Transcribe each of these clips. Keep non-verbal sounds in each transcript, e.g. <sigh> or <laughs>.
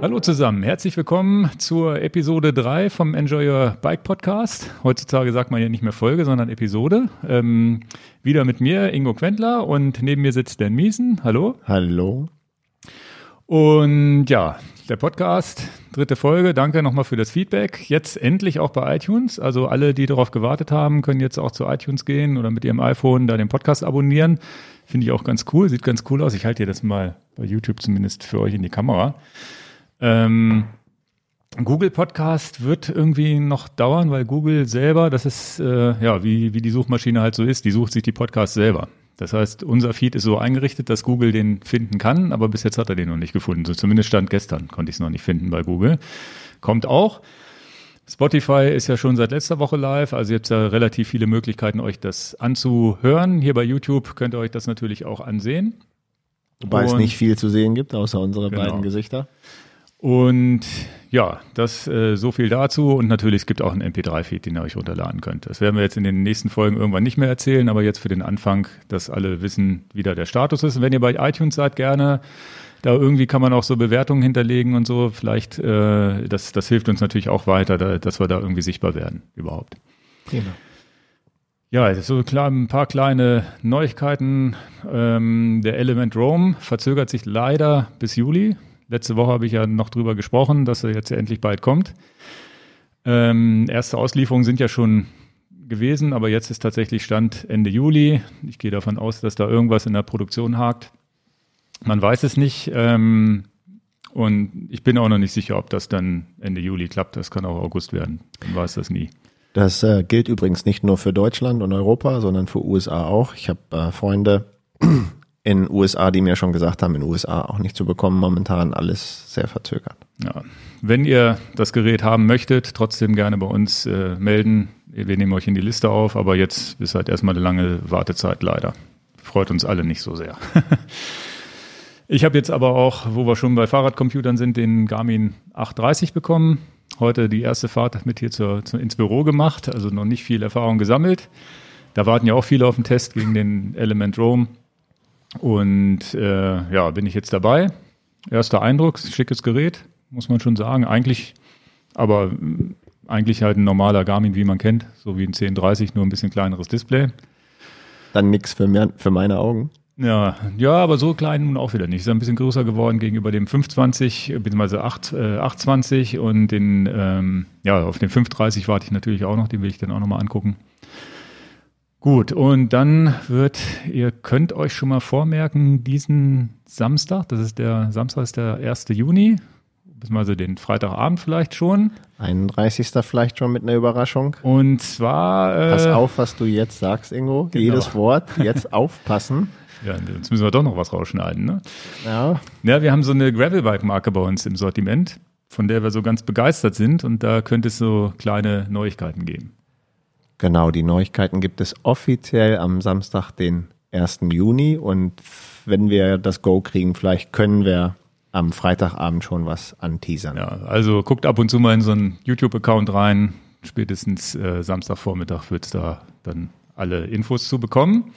Hallo zusammen, herzlich willkommen zur Episode 3 vom Enjoy Your Bike Podcast. Heutzutage sagt man ja nicht mehr Folge, sondern Episode. Ähm, wieder mit mir, Ingo Quentler, und neben mir sitzt Dan Miesen. Hallo. Hallo. Und ja, der Podcast, dritte Folge. Danke nochmal für das Feedback. Jetzt endlich auch bei iTunes. Also alle, die darauf gewartet haben, können jetzt auch zu iTunes gehen oder mit ihrem iPhone da den Podcast abonnieren. Finde ich auch ganz cool, sieht ganz cool aus. Ich halte dir das mal bei YouTube zumindest für euch in die Kamera. Ähm, Google Podcast wird irgendwie noch dauern, weil Google selber, das ist äh, ja wie, wie die Suchmaschine halt so ist, die sucht sich die Podcasts selber. Das heißt, unser Feed ist so eingerichtet, dass Google den finden kann, aber bis jetzt hat er den noch nicht gefunden. So zumindest stand gestern konnte ich es noch nicht finden bei Google. Kommt auch. Spotify ist ja schon seit letzter Woche live, also ihr habt ja relativ viele Möglichkeiten, euch das anzuhören. Hier bei YouTube könnt ihr euch das natürlich auch ansehen. Wobei Und, es nicht viel zu sehen gibt, außer unsere genau. beiden Gesichter. Und ja, das äh, so viel dazu. Und natürlich, es gibt auch einen MP3-Feed, den ihr euch runterladen könnt. Das werden wir jetzt in den nächsten Folgen irgendwann nicht mehr erzählen, aber jetzt für den Anfang, dass alle wissen, wie da der Status ist. Und wenn ihr bei iTunes seid, gerne. Da irgendwie kann man auch so Bewertungen hinterlegen und so. Vielleicht, äh, das, das hilft uns natürlich auch weiter, da, dass wir da irgendwie sichtbar werden überhaupt. Genau. Ja, so ein paar kleine Neuigkeiten. Ähm, der Element Rome verzögert sich leider bis Juli. Letzte Woche habe ich ja noch drüber gesprochen, dass er jetzt ja endlich bald kommt. Ähm, erste Auslieferungen sind ja schon gewesen, aber jetzt ist tatsächlich Stand Ende Juli. Ich gehe davon aus, dass da irgendwas in der Produktion hakt. Man weiß es nicht. Ähm, und ich bin auch noch nicht sicher, ob das dann Ende Juli klappt. Das kann auch August werden. Man weiß das nie. Das äh, gilt übrigens nicht nur für Deutschland und Europa, sondern für USA auch. Ich habe äh, Freunde, in USA, die mir schon gesagt haben, in USA auch nicht zu bekommen, momentan alles sehr verzögert. Ja. Wenn ihr das Gerät haben möchtet, trotzdem gerne bei uns äh, melden. Wir nehmen euch in die Liste auf, aber jetzt ist halt erstmal eine lange Wartezeit leider. Freut uns alle nicht so sehr. <laughs> ich habe jetzt aber auch, wo wir schon bei Fahrradcomputern sind, den Garmin 830 bekommen. Heute die erste Fahrt mit hier zur, zur, ins Büro gemacht, also noch nicht viel Erfahrung gesammelt. Da warten ja auch viele auf den Test gegen den Element Rome. Und äh, ja, bin ich jetzt dabei. Erster Eindruck, schickes Gerät, muss man schon sagen. Eigentlich, aber äh, eigentlich halt ein normaler Garmin, wie man kennt, so wie ein 1030, nur ein bisschen kleineres Display. Dann nichts für, für meine Augen. Ja, ja, aber so klein nun auch wieder nicht. Ist ein bisschen größer geworden gegenüber dem 520 bzw. 8, äh, 820 und den, ähm, ja, auf den 530 warte ich natürlich auch noch, den will ich dann auch nochmal angucken. Gut, und dann wird, ihr könnt euch schon mal vormerken, diesen Samstag, das ist der, Samstag ist der 1. Juni, beziehungsweise den Freitagabend vielleicht schon. 31. vielleicht schon mit einer Überraschung. Und zwar. Äh, Pass auf, was du jetzt sagst, Ingo. Genau. Jedes Wort, jetzt <laughs> aufpassen. Ja, jetzt müssen wir doch noch was rausschneiden, ne? Ja. Ja, wir haben so eine Gravelbike-Marke bei uns im Sortiment, von der wir so ganz begeistert sind und da könnte es so kleine Neuigkeiten geben. Genau, die Neuigkeiten gibt es offiziell am Samstag, den 1. Juni. Und wenn wir das Go kriegen, vielleicht können wir am Freitagabend schon was anteasern. Ja, also guckt ab und zu mal in so einen YouTube-Account rein. Spätestens äh, Samstagvormittag wird es da dann alle Infos zu bekommen.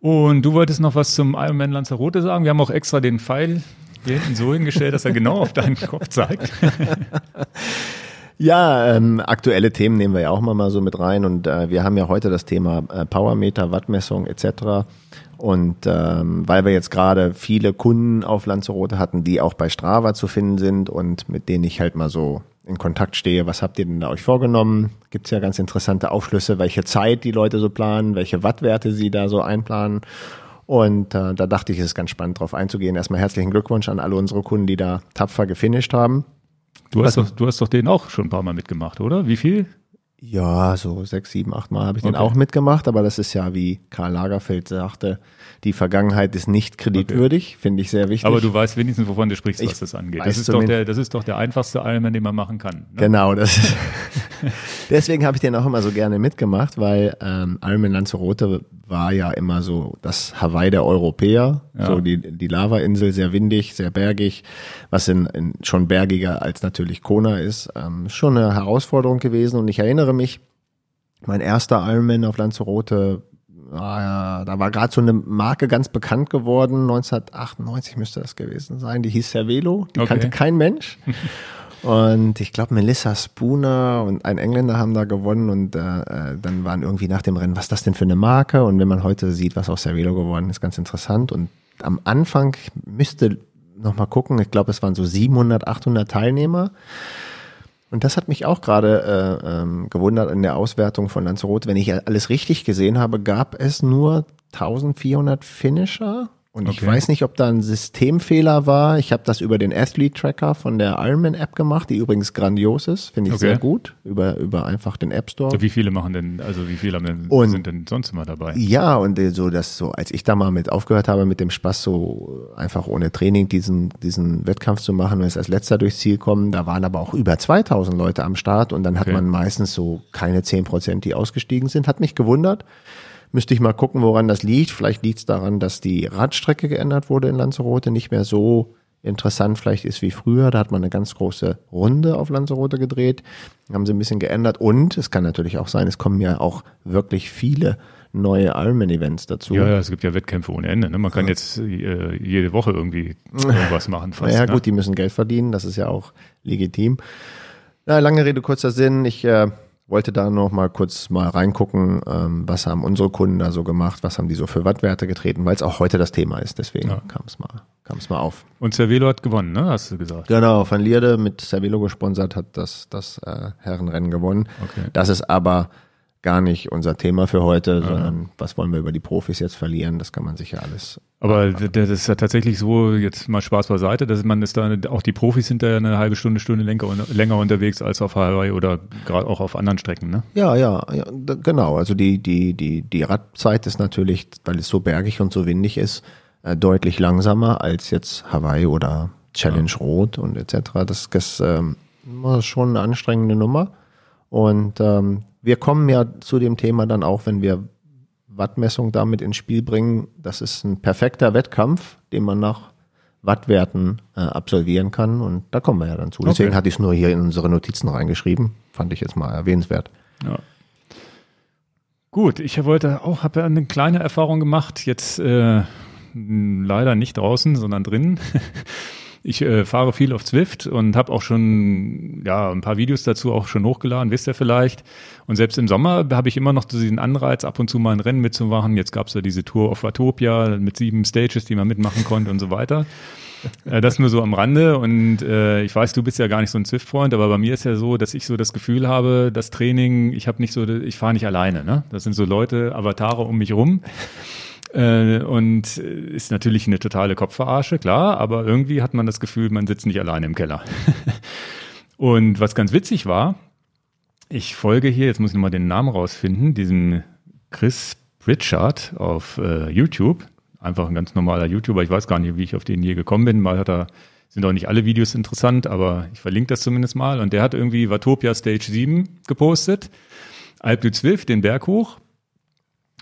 Und du wolltest noch was zum Ironman Lanzarote sagen. Wir haben auch extra den Pfeil hier hinten so hingestellt, dass er genau auf deinen Kopf zeigt. <laughs> Ja, ähm, aktuelle Themen nehmen wir ja auch mal, so mit rein und äh, wir haben ja heute das Thema äh, Powermeter, Wattmessung etc. Und ähm, weil wir jetzt gerade viele Kunden auf Lanzarote hatten, die auch bei Strava zu finden sind und mit denen ich halt mal so in Kontakt stehe, was habt ihr denn da euch vorgenommen? Gibt's ja ganz interessante Aufschlüsse, welche Zeit die Leute so planen, welche Wattwerte sie da so einplanen. Und äh, da dachte ich, es ist ganz spannend drauf einzugehen. Erstmal herzlichen Glückwunsch an alle unsere Kunden, die da tapfer gefinisht haben. Du hast, doch, du hast doch den auch schon ein paar Mal mitgemacht, oder? Wie viel? Ja, so sechs, sieben, acht Mal habe ich okay. den auch mitgemacht, aber das ist ja, wie Karl Lagerfeld sagte, die Vergangenheit ist nicht kreditwürdig, okay. finde ich sehr wichtig. Aber du weißt wenigstens, wovon du sprichst, was ich das angeht. Das ist, doch der, das ist doch der einfachste Ironman, den man machen kann. Ne? Genau, das ist, <laughs> deswegen habe ich den auch immer so gerne mitgemacht, weil ähm, Ironman Lanzarote war ja immer so das Hawaii der Europäer, ja. so die, die Lava-Insel, sehr windig, sehr bergig, was in, in schon bergiger als natürlich Kona ist. Ähm, schon eine Herausforderung gewesen und ich erinnere mich, mein erster Ironman auf Lanzarote ah, da war gerade so eine Marke ganz bekannt geworden, 1998 müsste das gewesen sein, die hieß Cervelo, die Okay. kannte kein Mensch. <laughs> Und ich glaube, Melissa Spooner und ein Engländer haben da gewonnen und äh, äh, dann waren irgendwie nach dem Rennen, was ist das denn für eine Marke? Und wenn man heute sieht, was aus Cervelo geworden ist, ganz interessant. Und am Anfang ich müsste noch mal gucken, ich glaube, es waren so 700, 800 Teilnehmer. Und das hat mich auch gerade äh, ähm, gewundert in der Auswertung von Lanzarote. Wenn ich alles richtig gesehen habe, gab es nur 1400 Finisher. Und ich Okay. weiß nicht, ob da ein Systemfehler war. Ich habe das über den Athlete Tracker von der Ironman App gemacht, die übrigens grandios ist, finde ich Okay. sehr gut, über, über einfach den App Store. Wie viele machen denn, also wie viele haben denn, Und- sind denn sonst immer dabei? Ja, und äh, so, dass so, als ich da mal mit aufgehört habe, mit dem Spaß, so einfach ohne Training diesen, diesen Wettkampf zu machen und es als letzter durchs Ziel kommen, da waren aber auch über 2000 Leute am Start und dann hat Okay. man meistens so keine 10 Prozent, die ausgestiegen sind. Hat mich gewundert. Müsste ich mal gucken, woran das liegt. Vielleicht liegt es daran, dass die Radstrecke geändert wurde in Lanzarote, nicht mehr so interessant vielleicht ist wie früher. Da hat man eine ganz große Runde auf Lanzarote gedreht, haben sie ein bisschen geändert und es kann natürlich auch sein, es kommen ja auch wirklich viele neue Ironman-Events dazu. Ja, ja, es gibt ja Wettkämpfe ohne Ende. Ne? Man kann jetzt äh, jede Woche irgendwie irgendwas machen fast. naja, ne? gut, die müssen Geld verdienen, das ist ja auch legitim. Na, lange Rede, kurzer Sinn. Ich äh, wollte da noch mal kurz mal reingucken, ähm, was haben unsere Kunden da so gemacht, was haben die so für Wattwerte getreten, weil es auch heute das Thema ist. Deswegen Ja. kam es mal, mal auf. Und Cervelo hat gewonnen, ne? Hast du gesagt. Genau, Van Lierde mit Cervelo gesponsert hat das, das äh, Herrenrennen gewonnen. Okay. Das ist aber gar nicht unser Thema für heute, sondern was wollen wir über die Profis jetzt verlieren? Das kann man sicher alles. Aber d- das ist ja tatsächlich so, jetzt mal Spaß beiseite, dass man ist da, auch die Profis sind da ja eine halbe Stunde, Stunde länger, länger unterwegs als auf Hawaii oder gerade auch auf anderen Strecken, ne? Ja, ja, ja genau. Also die, die, die, die Radzeit ist natürlich, weil es so bergig und so windig ist, äh, deutlich langsamer als jetzt Hawaii oder Challenge Rot und etc. Das ist ähm, immer schon eine anstrengende Nummer. Und ähm, wir kommen ja zu dem Thema dann auch, wenn wir Wattmessung damit ins Spiel bringen. Das ist ein perfekter Wettkampf, den man nach Wattwerten äh, absolvieren kann. Und da kommen wir ja dann zu. Deswegen Okay. hatte ich es nur hier in unsere Notizen reingeschrieben. Fand ich jetzt mal erwähnenswert. Ja. Gut, ich wollte auch, habe ja eine kleine Erfahrung gemacht, jetzt äh, leider nicht draußen, sondern drinnen. <laughs> Ich äh, fahre viel auf Zwift und habe auch schon ja ein paar Videos dazu auch schon hochgeladen, wisst ihr vielleicht. Und selbst im Sommer habe ich immer noch so diesen Anreiz, ab und zu mal ein Rennen mitzumachen. Jetzt gab es ja diese Tour auf Watopia mit sieben Stages, die man mitmachen konnte und so weiter. Äh, Das nur so am Rande und äh, ich weiß, du bist ja gar nicht so ein Zwift-Freund, aber bei mir ist ja so, dass ich so das Gefühl habe, das Training, ich habe nicht so, ich fahre nicht alleine, ne? Das sind so Leute, Avatare um mich rum. Äh, und ist natürlich eine totale Kopfverarsche, klar, aber irgendwie hat man das Gefühl, man sitzt nicht alleine im Keller. <laughs> und was ganz witzig war, ich folge hier, jetzt muss ich nochmal den Namen rausfinden, diesem Chris Pritchard auf äh, YouTube. Einfach ein ganz normaler YouTuber. Ich weiß gar nicht, wie ich auf den je gekommen bin. Mal hat er, sind auch nicht alle Videos interessant, aber ich verlinke das zumindest mal. Und der hat irgendwie Watopia Stage 7 gepostet. Alp du Zwift, den Berg hoch.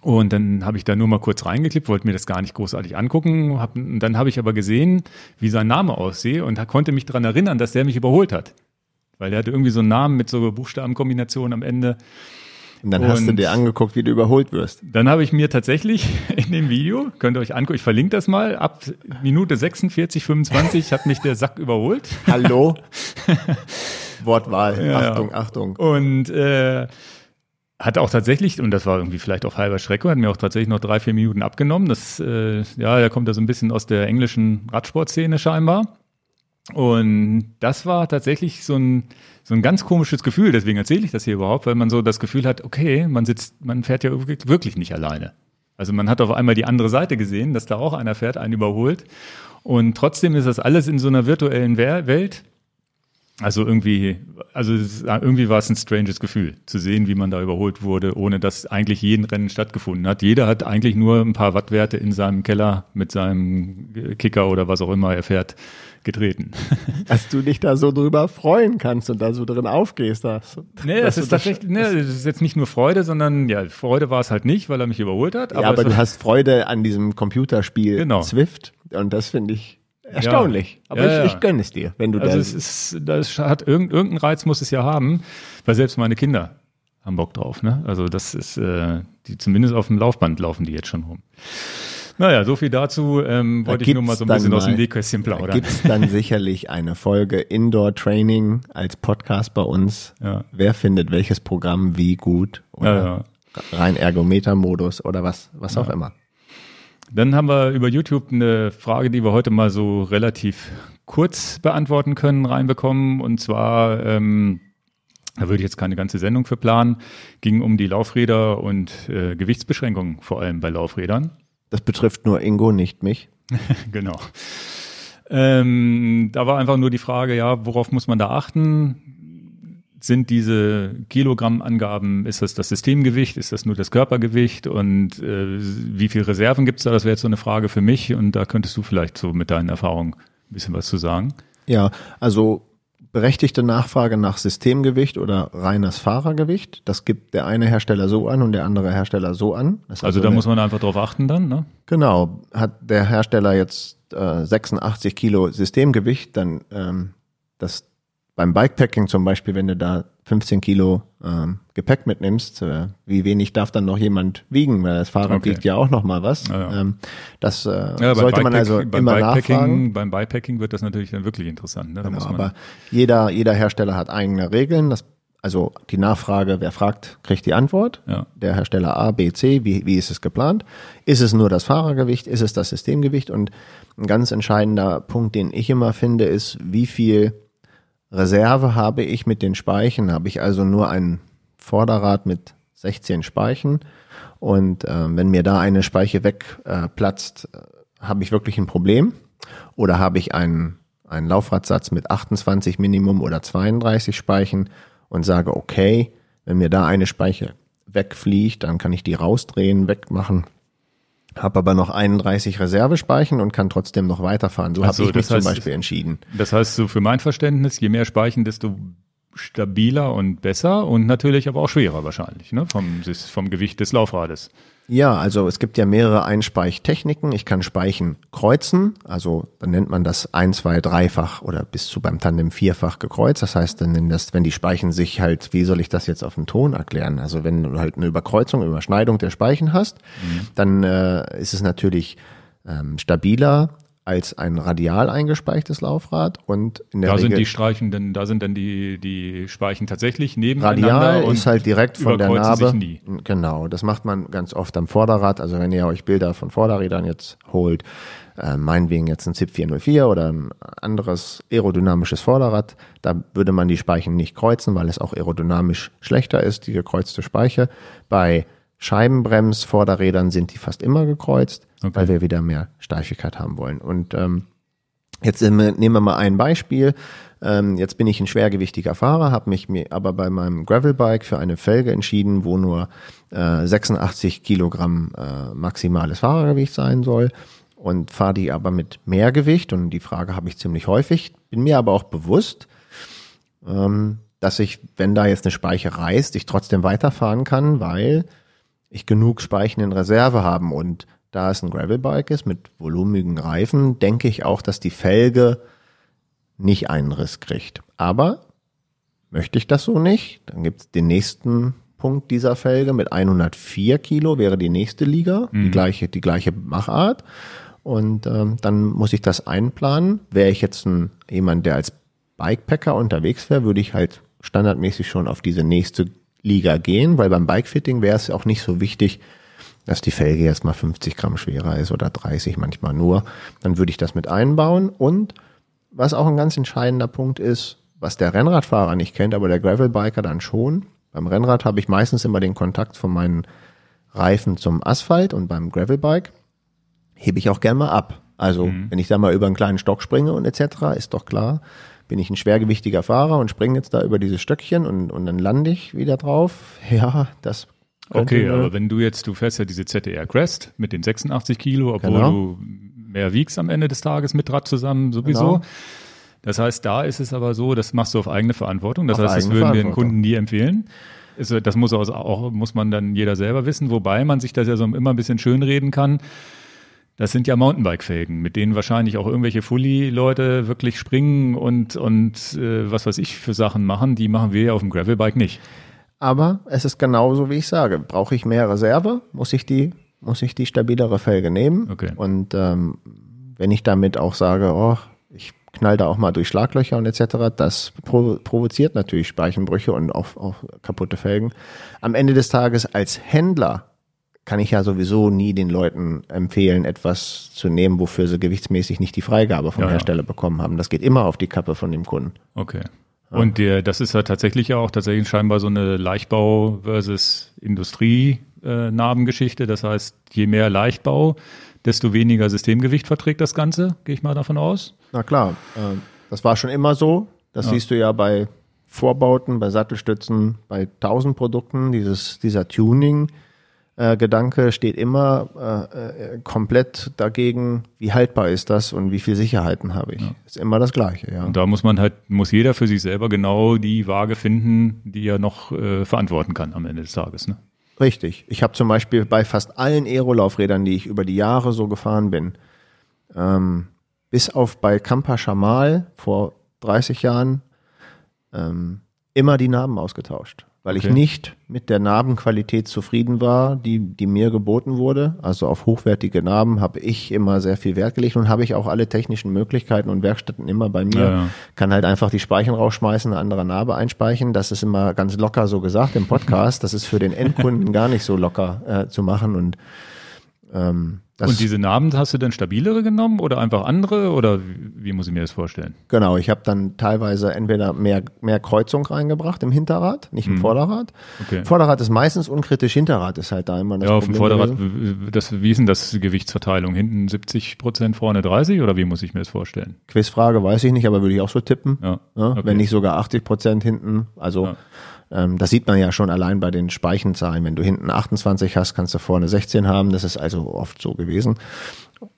Und dann habe ich da nur mal kurz reingeklippt, wollte mir das gar nicht großartig angucken. Hab, und dann habe ich aber gesehen, wie sein Name aussehe und konnte mich daran erinnern, dass der mich überholt hat. Weil der hatte irgendwie so einen Namen mit so Buchstabenkombination am Ende. Und dann hast du Und- dir angeguckt, wie du überholt wirst. Dann habe ich mir tatsächlich <laughs> in dem Video, könnt ihr euch angucken, ich verlinke das mal, ab Minute 46, 25 hat mich der Sack überholt. Hallo? <laughs> Wortwahl. Ja. Achtung, Achtung. Und äh, hat auch tatsächlich, und das war irgendwie vielleicht auf halber Strecke, hat mir auch tatsächlich noch drei, vier Minuten abgenommen. Das, äh, ja, der kommt da so ein bisschen aus der englischen Radsportszene scheinbar. Und das war tatsächlich so ein, so ein ganz komisches Gefühl, deswegen erzähle ich das hier überhaupt, weil man so das Gefühl hat, okay, man sitzt, man fährt ja wirklich- nicht alleine. Also man hat auf einmal die andere Seite gesehen, dass da auch einer fährt, einen überholt. Und trotzdem ist das alles in so einer virtuellen Welt. Also irgendwie, also irgendwie war es ein stranges Gefühl, zu sehen, wie man da überholt wurde, ohne dass eigentlich jeden Rennen stattgefunden hat. Jeder hat eigentlich nur ein paar Wattwerte in seinem Keller mit seinem Kicker oder was auch immer er fährt, getreten. <laughs> Dass du dich da so drüber freuen kannst und da so drin aufgehst. Das, Nee, dass das ist tatsächlich, nee, das ist jetzt nicht nur Freude, sondern ja, Freude war es halt nicht, weil er mich überholt hat. ja, aber du hast Freude an diesem Computerspiel Genau. Zwift und das finde ich erstaunlich. Aber Ja, ich, ich gönne es dir, wenn du Also da es ist, das hat irgend, irgendeinen Reiz muss es ja haben, weil selbst meine Kinder haben Bock drauf. Ne? Also das ist, äh, die zumindest auf dem Laufband laufen die jetzt schon rum. Naja, so viel dazu. Ähm, Da wollte ich nur mal so ein bisschen gibt's aus dem Nähkästchen Da plaudern. gibt es dann <laughs> sicherlich eine Folge Indoor Training als Podcast bei uns. Ja. Wer findet welches Programm wie gut oder Ja, ja. rein Ergometer-Modus oder was, was auch immer. Dann haben wir über YouTube eine Frage, die wir heute mal so relativ kurz beantworten können, reinbekommen. Und zwar, ähm, da würde ich jetzt keine ganze Sendung für planen, ging um die Laufräder und äh, Gewichtsbeschränkungen, vor allem bei Laufrädern. Das betrifft nur Ingo, nicht mich. <laughs> genau. Ähm, da war einfach nur die Frage, ja, worauf muss man da achten? Sind diese Kilogrammangaben, ist das das Systemgewicht, ist das nur das Körpergewicht und äh, wie viel Reserven gibt's da? Das wäre jetzt so eine Frage für mich und da könntest du vielleicht so mit deinen Erfahrungen ein bisschen was zu sagen. Ja, also berechtigte Nachfrage nach Systemgewicht oder reines Fahrergewicht. Das gibt der eine Hersteller so an und der andere Hersteller so an. Das ist Also da muss man einfach drauf achten dann, ne? Genau, hat der Hersteller jetzt äh, 86 Kilo Systemgewicht, dann ähm, das beim Bikepacking zum Beispiel, wenn du da 15 Kilo ähm, Gepäck mitnimmst, äh, wie wenig darf dann noch jemand wiegen, weil das Fahrrad Okay. wiegt ja auch noch mal was. Ja, ja. Ähm, das äh, Ja, sollte man also beim immer Bikepacking, nachfragen. Beim Bikepacking wird das natürlich dann wirklich interessant. Ne? Da Genau, aber jeder, jeder Hersteller hat eigene Regeln. Das, also die Nachfrage, wer fragt, kriegt die Antwort. Der Hersteller A, B, C, wie, wie ist es geplant? Ist es nur das Fahrergewicht? Ist es das Systemgewicht? Und ein ganz entscheidender Punkt, den ich immer finde, ist, wie viel Reserve habe ich mit den Speichen? Habe ich also nur ein Vorderrad mit 16 Speichen? Und ähm, wenn mir da eine Speiche wegplatzt, äh, äh, habe ich wirklich ein Problem? Oder habe ich einen, einen Laufradsatz mit 28 Minimum oder 32 Speichen und sage, okay, wenn mir da eine Speiche wegfliegt, dann kann ich die rausdrehen, wegmachen. Habe aber noch 31 Reservespeichen und kann trotzdem noch weiterfahren. So Ach habe ich mich das heißt- zum Beispiel entschieden. Das heißt, so für mein Verständnis, je mehr Speichen, desto stabiler und besser und natürlich aber auch schwerer wahrscheinlich, ne? Vom, vom Gewicht des Laufrades. Ja, also es gibt ja mehrere Einspeichtechniken. Ich kann Speichen kreuzen, also dann nennt man das ein, zwei, dreifach oder bis zu beim Tandem vierfach gekreuzt. Das heißt, dann nennt das, wenn die Speichen sich halt, wie soll ich das jetzt auf dem Ton erklären? Also wenn du halt eine Überkreuzung, Überschneidung der Speichen hast, dann äh, ist es natürlich ähm, stabiler als ein radial eingespeichtes Laufrad und in der Da Regel sind die Streichen, denn da sind dann die, die Speichen tatsächlich nebeneinander Radial und ist halt direkt von der Narbe. Genau, das macht man ganz oft am Vorderrad. Also wenn ihr euch Bilder von Vorderrädern jetzt holt, äh, meinetwegen jetzt ein ZIP 404 oder ein anderes aerodynamisches Vorderrad, da würde man die Speichen nicht kreuzen, weil es auch aerodynamisch schlechter ist, die gekreuzte Speiche. Bei Scheibenbrems-Vorderrädern sind die fast immer gekreuzt, Okay. weil wir wieder mehr Steifigkeit haben wollen. Und ähm, Jetzt nehmen wir mal ein Beispiel. Ähm, jetzt bin ich ein schwergewichtiger Fahrer, habe mich mir aber bei meinem Gravelbike für eine Felge entschieden, wo nur äh, 86 Kilogramm äh, maximales Fahrergewicht sein soll und fahre die aber mit mehr Gewicht. Und die Frage habe ich ziemlich häufig. Bin mir aber auch bewusst, ähm, dass ich, wenn da jetzt eine Speiche reißt, ich trotzdem weiterfahren kann, weil ich genug Speichen in Reserve haben und da es ein Gravelbike ist mit volumigen Reifen, denke ich auch, dass die Felge nicht einen Riss kriegt. Aber möchte ich das so nicht, dann gibt es den nächsten Punkt dieser Felge mit 104 Kilo wäre die nächste Liga, die gleiche die gleiche Machart und ähm, dann muss ich das einplanen. Wäre ich jetzt ein jemand, der als Bikepacker unterwegs wäre, würde ich halt standardmäßig schon auf diese nächste Liga gehen, weil beim Bikefitting wäre es auch nicht so wichtig, dass die Felge jetzt mal 50 Gramm schwerer ist oder 30 manchmal nur. Dann würde ich das mit einbauen. Und was auch ein ganz entscheidender Punkt ist, was der Rennradfahrer nicht kennt, aber der Gravelbiker dann schon. Beim Rennrad habe ich meistens immer den Kontakt von meinen Reifen zum Asphalt und beim Gravelbike hebe ich auch gern mal ab. Also wenn ich da mal über einen kleinen Stock springe und etc., ist doch klar, bin ich ein schwergewichtiger Fahrer und springe jetzt da über dieses Stöckchen und, und dann lande ich wieder drauf. <laughs> Ja, das Okay, eine- aber wenn du jetzt, du fährst ja diese ZDR Crest mit den 86 Kilo, obwohl Genau. du mehr wiegst am Ende des Tages mit Rad zusammen sowieso. Genau. Das heißt, da ist es aber so, das machst du auf eigene Verantwortung. Das Auf heißt, das würden wir den. Kunden nie empfehlen. Das muss auch, muss man dann jeder selber wissen, wobei man sich das ja so immer ein bisschen schönreden kann. Das sind ja Mountainbike-Felgen, mit denen wahrscheinlich auch irgendwelche Fully-Leute wirklich springen und, und äh, was weiß ich für Sachen machen. Die machen wir ja auf dem Gravelbike nicht. Aber es ist genauso, wie ich sage. Brauche ich mehr Reserve, muss ich die, muss ich die stabilere Felge nehmen. Okay. Und ähm, wenn ich damit auch sage, oh, ich knall da auch mal durch Schlaglöcher und etc., das provo provoziert natürlich Speichenbrüche und auch, auch kaputte Felgen. Am Ende des Tages als Händler kann ich ja sowieso nie den Leuten empfehlen, etwas zu nehmen, wofür sie gewichtsmäßig nicht die Freigabe vom Ja, ja. Hersteller bekommen haben. Das geht immer auf die Kappe von dem Kunden. Okay. Und der, das ist ja tatsächlich ja auch tatsächlich scheinbar so eine Leichtbau versus Industrie äh, Narbengeschichte. Das heißt, je mehr Leichtbau, desto weniger Systemgewicht verträgt das Ganze, gehe ich mal davon aus. Na klar, äh, das war schon immer so. Das Ja. siehst du ja bei Vorbauten, bei Sattelstützen, bei tausend Produkten. Dieses, dieser Tuning-Gedanke steht immer äh, äh, komplett dagegen, wie haltbar ist das und wie viel Sicherheiten habe ich. Ist immer das Gleiche, ja. Und da muss man halt, muss jeder für sich selber genau die Waage finden, die er noch äh, verantworten kann am Ende des Tages. Ne? Richtig. Ich habe zum Beispiel bei fast allen Aerolaufrädern, die ich über die Jahre so gefahren bin, ähm, bis auf bei Campa Chamal vor 30 Jahren, ähm, immer die Narben ausgetauscht. Weil ich Okay. nicht mit der Narbenqualität zufrieden war, die, die mir geboten wurde. Also auf hochwertige Narben habe ich immer sehr viel Wert gelegt und habe ich auch alle technischen Möglichkeiten und Werkstätten immer bei mir. Ja, ja. Kann halt einfach die Speichen rausschmeißen, eine andere Narbe einspeichen. Das ist immer ganz locker so gesagt im Podcast. Das ist für den Endkunden <laughs> gar nicht so locker äh, zu machen und ähm, das Und diese Narben hast du denn stabilere genommen oder einfach andere oder wie, wie muss ich mir das vorstellen? Genau, ich habe dann teilweise entweder mehr, mehr Kreuzung reingebracht im Hinterrad, nicht im Vorderrad. Mhm. Okay. Vorderrad ist meistens unkritisch, Hinterrad ist halt da immer das Ja, auf dem Vorderrad, gewesen. das, wie ist denn das Gewichtsverteilung? Hinten 70 Prozent, vorne 30 oder wie muss ich mir das vorstellen? Quizfrage weiß ich nicht, aber würde ich auch so tippen. Ja, Ja, okay. Wenn nicht sogar 80 Prozent hinten. Also Ja. Ähm, das sieht man ja schon allein bei den Speichenzahlen. Wenn du hinten 28 hast, kannst du vorne 16 haben. Das ist also oft so gewesen.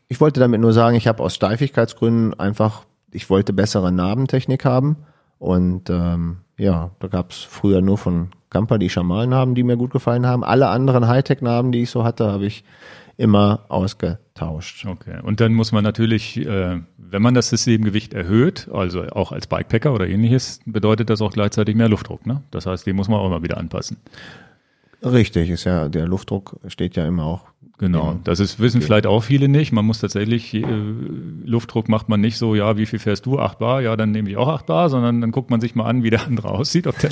Ich wollte damit nur sagen, ich habe aus Steifigkeitsgründen einfach, ich wollte bessere Narbentechnik haben. Und ähm, ja, da gab es früher nur von Camper die Schamalnarben, die mir gut gefallen haben. Alle anderen Hightech-Narben, die ich so hatte, habe ich immer ausgetauscht. Okay. Und dann muss man natürlich, äh, wenn man das Systemgewicht erhöht, also auch als Bikepacker oder ähnliches, bedeutet das auch gleichzeitig mehr Luftdruck. Ne? Das heißt, den muss man auch immer wieder anpassen. Richtig, ist ja, der Luftdruck steht ja immer auch. Genau, das ist, wissen vielleicht auch viele nicht. Man muss tatsächlich, äh, Luftdruck macht man nicht so, ja, wie viel fährst du? 8 Bar, ja, dann nehme ich auch 8 Bar, sondern dann guckt man sich mal an, wie der andere <laughs> aussieht, ob der,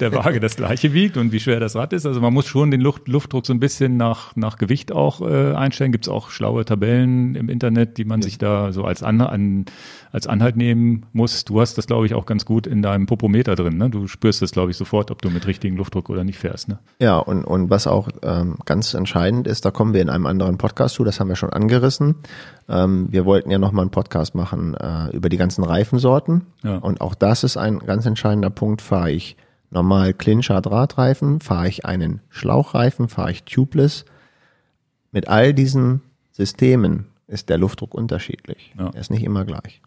der Waage das gleiche wiegt und wie schwer das Rad ist. Also man muss schon den Luft, Luftdruck so ein bisschen nach, nach Gewicht auch äh, einstellen. Gibt es auch schlaue Tabellen im Internet, die man sich da so als, an, an, als Anhalt nehmen muss. Du hast das, glaube ich, auch ganz gut in deinem Popometer drin. Ne? Du spürst das, glaube ich, sofort, ob du mit richtigem Luftdruck oder nicht fährst. Ne? Ja, und, und was auch ähm, ganz entscheidend ist, da kommen wir in einem anderen Podcast zu, das haben wir schon angerissen. Ähm, wir wollten ja nochmal einen Podcast machen äh, über die ganzen Reifensorten. Ja. Und auch das ist ein ganz entscheidender Punkt. Fahre ich normal Clincher Drahtreifen, fahre ich einen Schlauchreifen, fahre ich Tubeless. Mit all diesen Systemen ist der Luftdruck unterschiedlich. Ja. Er ist nicht immer gleich.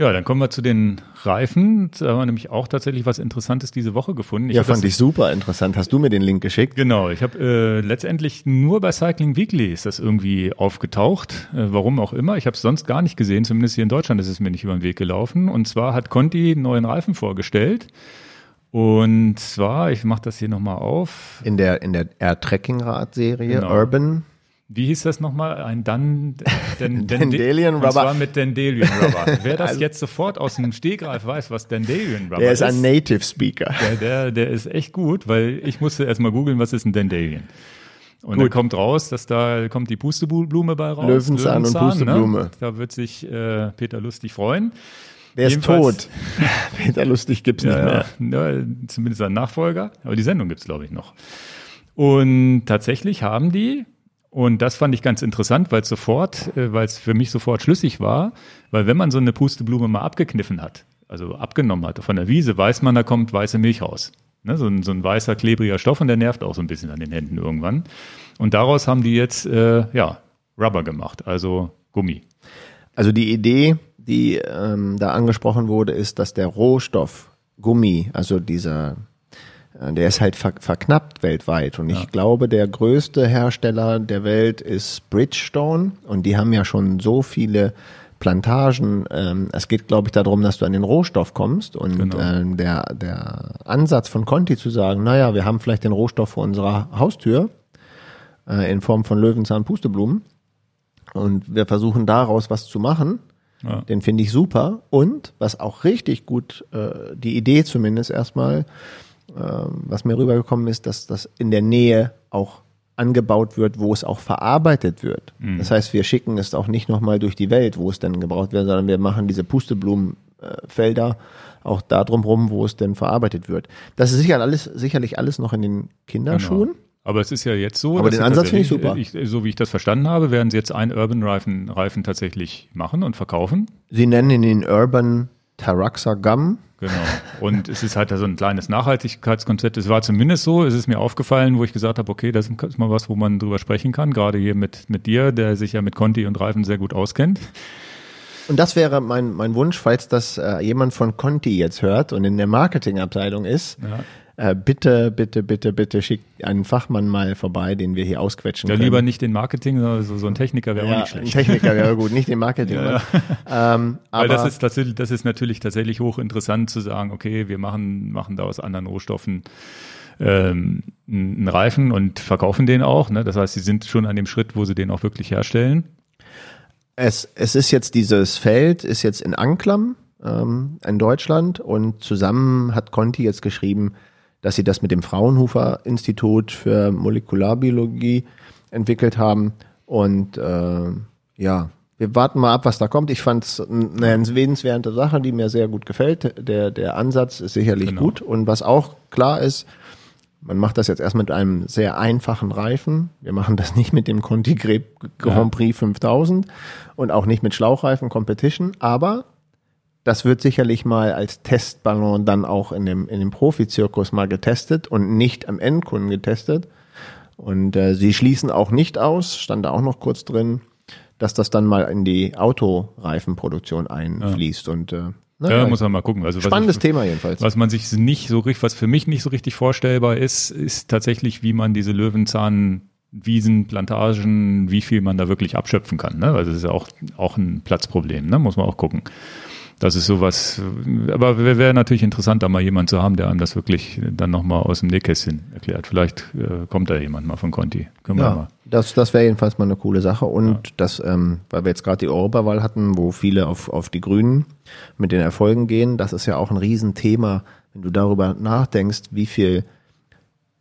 Ja, dann kommen wir zu den Reifen. Da haben wir nämlich auch tatsächlich was Interessantes diese Woche gefunden. ja, hab das- fand ich super interessant. Hast du mir den Link geschickt? Genau, ich habe äh, letztendlich nur bei Cycling Weekly ist das irgendwie aufgetaucht, äh, warum auch immer. Ich habe es sonst gar nicht gesehen, zumindest hier in Deutschland ist es mir nicht über den Weg gelaufen. Und zwar hat Conti einen neuen Reifen vorgestellt. Und zwar, ich mache das hier nochmal auf. In der, in der Air-Tracking-Rad-Serie Genau. Urban Wie hieß das nochmal? Ein Dan, Dan, <laughs> Dandelion Und Rubber. zwar mit Dandelion Rubber. <laughs> Wer das Also- jetzt sofort aus dem Stegreif weiß, was Dandelion Rubber Der ist ein Native Speaker. Der, der, der ist echt gut, weil ich musste erstmal googeln, was ist ein Dandelion. Und dann kommt raus, dass da kommt die Pusteblume bei raus. Löwenzahn und Pusteblume. Ne? Da wird sich äh, Peter lustig freuen. Der ist Jedenfalls- tot. <laughs> Peter Lustig gibt's nicht mehr. Ja, ja, zumindest ein Nachfolger. Aber die Sendung gibt's glaube ich, noch. Und tatsächlich haben die, und das fand ich ganz interessant, weil es sofort, äh, weil es für mich sofort schlüssig war, weil wenn man so eine Pusteblume mal abgekniffen hat, also abgenommen hat von der Wiese, weiß man, da kommt weiße Milch raus. Ne, so, ein, so ein weißer, klebriger Stoff und der nervt auch so ein bisschen an den Händen irgendwann. Und daraus haben die jetzt äh, ja, Rubber gemacht, also Gummi. Also die Idee, die ähm, da angesprochen wurde, ist, dass der Rohstoff Gummi, also dieser, der ist halt ver verknappt weltweit. Und ich glaube, der größte Hersteller der Welt ist Bridgestone. Und die haben ja schon so viele Plantagen. Ähm, es geht, glaube ich, darum, dass du an den Rohstoff kommst und Genau. ähm, der, der Ansatz von Conti zu sagen, naja, wir haben vielleicht den Rohstoff vor unserer Haustür äh, in Form von Löwenzahn Pusteblumen und wir versuchen daraus was zu machen. Ja. Den finde ich super. Und was auch richtig gut, äh, die Idee zumindest erstmal, was mir rübergekommen ist, dass das in der Nähe auch angebaut wird, wo es auch verarbeitet wird. Das heißt, wir schicken es auch nicht nochmal durch die Welt, wo es denn gebraucht wird, sondern wir machen diese Pusteblumenfelder auch da drumherum, wo es denn verarbeitet wird. Das ist sicher alles, sicherlich alles noch in den Kinderschuhen. Genau. Aber es ist ja jetzt so. Aber den Ansatz finde ich tatsächlich- Ich, so wie ich das verstanden habe, werden sie jetzt einen Urban Reifen, Reifen tatsächlich machen und verkaufen. Sie nennen ihn den Urban Taraxa Gum. Genau. Und es ist halt so ein kleines Nachhaltigkeitskonzept. Es war zumindest so, es ist mir aufgefallen, wo ich gesagt habe, okay, das ist mal was, wo man drüber sprechen kann, gerade hier mit, mit dir, der sich ja mit Conti und Reifen sehr gut auskennt. Und das wäre mein, mein Wunsch, falls das äh, jemand von Conti jetzt hört und in der Marketingabteilung ist. Äh, bitte, bitte, bitte, bitte schickt einen Fachmann mal vorbei, den wir hier ausquetschen Ja, können. lieber nicht den Marketing, sondern so, so ein Techniker wäre auch ja, nicht ein schlecht. Techniker wäre gut, nicht den Marketing. Ja. Ähm, aber <laughs> Weil das ist, tatsächlich, das ist natürlich tatsächlich hochinteressant zu sagen, okay, wir machen, machen da aus anderen Rohstoffen ähm, einen Reifen und verkaufen den auch. Ne? Das heißt, sie sind schon an dem Schritt, wo sie den auch wirklich herstellen. es, es ist jetzt dieses Feld, ist jetzt in Anklam ähm, in Deutschland und zusammen hat Conti jetzt geschrieben, dass sie das mit dem Fraunhofer Institut für Molekularbiologie entwickelt haben. Und äh, ja, wir warten mal ab, was da kommt. Ich fand es eine erwähnenswerte Sache, die mir sehr gut gefällt. Der, der Ansatz ist sicherlich Genau. gut. Und was auch klar ist, man macht das jetzt erst mit einem sehr einfachen Reifen. Wir machen das nicht mit dem Conti Grand Ja. Prix 5000 und auch nicht mit Schlauchreifen Competition, aber das wird sicherlich mal als Testballon dann auch in dem, in dem Profizirkus mal getestet und nicht am Endkunden getestet. Und äh, sie schließen auch nicht aus, stand da auch noch kurz drin, dass das dann mal in die Autoreifenproduktion einfließt. Und äh, Ja, naja, muss man mal gucken. Also spannendes ich, Thema jedenfalls. Was man sich nicht so richtig, was für mich nicht so richtig vorstellbar ist, ist tatsächlich, wie man diese Löwenzahnwiesen, Plantagen, wie viel man da wirklich abschöpfen kann. Ne? Also das ist ja auch, auch ein Platzproblem, ne? muss man auch gucken. Das ist sowas, aber wäre wär natürlich interessant, da mal jemand zu haben, der einem das wirklich dann nochmal aus dem Nähkästchen erklärt. Vielleicht äh, kommt da jemand mal von Conti. Können wir Ja, mal. das, das wäre jedenfalls mal eine coole Sache. Und das, ähm, weil wir jetzt gerade die Europawahl hatten, wo viele auf, auf die Grünen mit den Erfolgen gehen, das ist ja auch ein Riesenthema, wenn du darüber nachdenkst, wie viel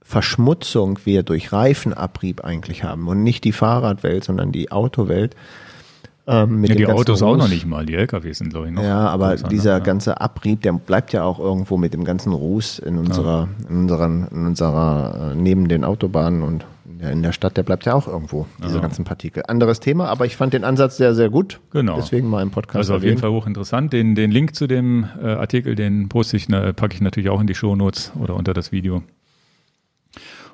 Verschmutzung wir durch Reifenabrieb eigentlich haben. Und nicht die Fahrradwelt, sondern die Autowelt. Ähm, Ja, die Autos auch Ruß. noch nicht mal, die LKWs sind, glaube ich, noch. Ja, aber größer, ne? dieser Ja. ganze Abrieb, der bleibt ja auch irgendwo mit dem ganzen Ruß in unserer, in unseren, in unserer, äh, neben den Autobahnen und in der, Stadt, der bleibt ja auch irgendwo, diese Ja. ganzen Partikel. Anderes Thema, aber ich fand den Ansatz sehr, sehr gut. Genau. Deswegen mal im Podcast. Also auf jeden erwähnt. Fall hochinteressant. Den, den Link zu dem äh, Artikel, den poste ich, ne, packe ich natürlich auch in die Shownotes oder unter das Video.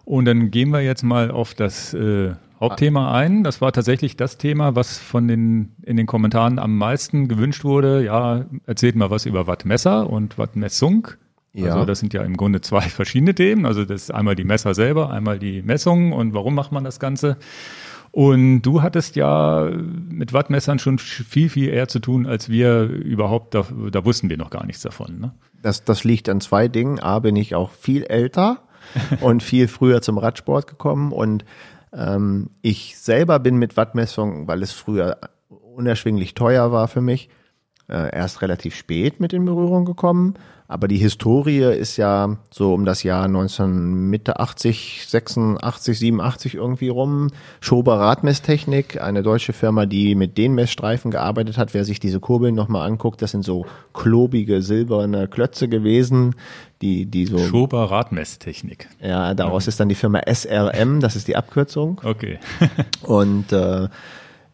Und dann gehen wir jetzt mal auf das äh, Hauptthema ein. Das war tatsächlich das Thema, was von den in den Kommentaren am meisten gewünscht wurde. Ja, erzählt mal was über Wattmesser und Wattmessung. Ja. Also das sind ja im Grunde zwei <laughs> verschiedene Themen. Also das ist einmal die Messer selber, einmal die Messung und warum macht man das Ganze. Und du hattest ja mit Wattmessern schon viel, viel eher zu tun, als wir überhaupt, da, da wussten wir noch gar nichts davon. Ne? Das, das liegt an zwei Dingen. A, bin ich auch viel älter <laughs> und viel früher zum Radsport gekommen und ich selber bin mit Wattmessung, weil es früher unerschwinglich teuer war für mich, äh, erst relativ spät mit in Berührung gekommen. Aber die Historie ist ja so um das Jahr 19 Mitte 80, 86, 87 irgendwie rum. Schober Radmesstechnik, eine deutsche Firma, die mit den Messstreifen gearbeitet hat. Wer sich diese Kurbeln nochmal anguckt, das sind so klobige silberne Klötze gewesen, die, die so, Schober Radmesstechnik. ja, daraus ist dann die Firma SRM, das ist die Abkürzung. Okay. <laughs> Und äh,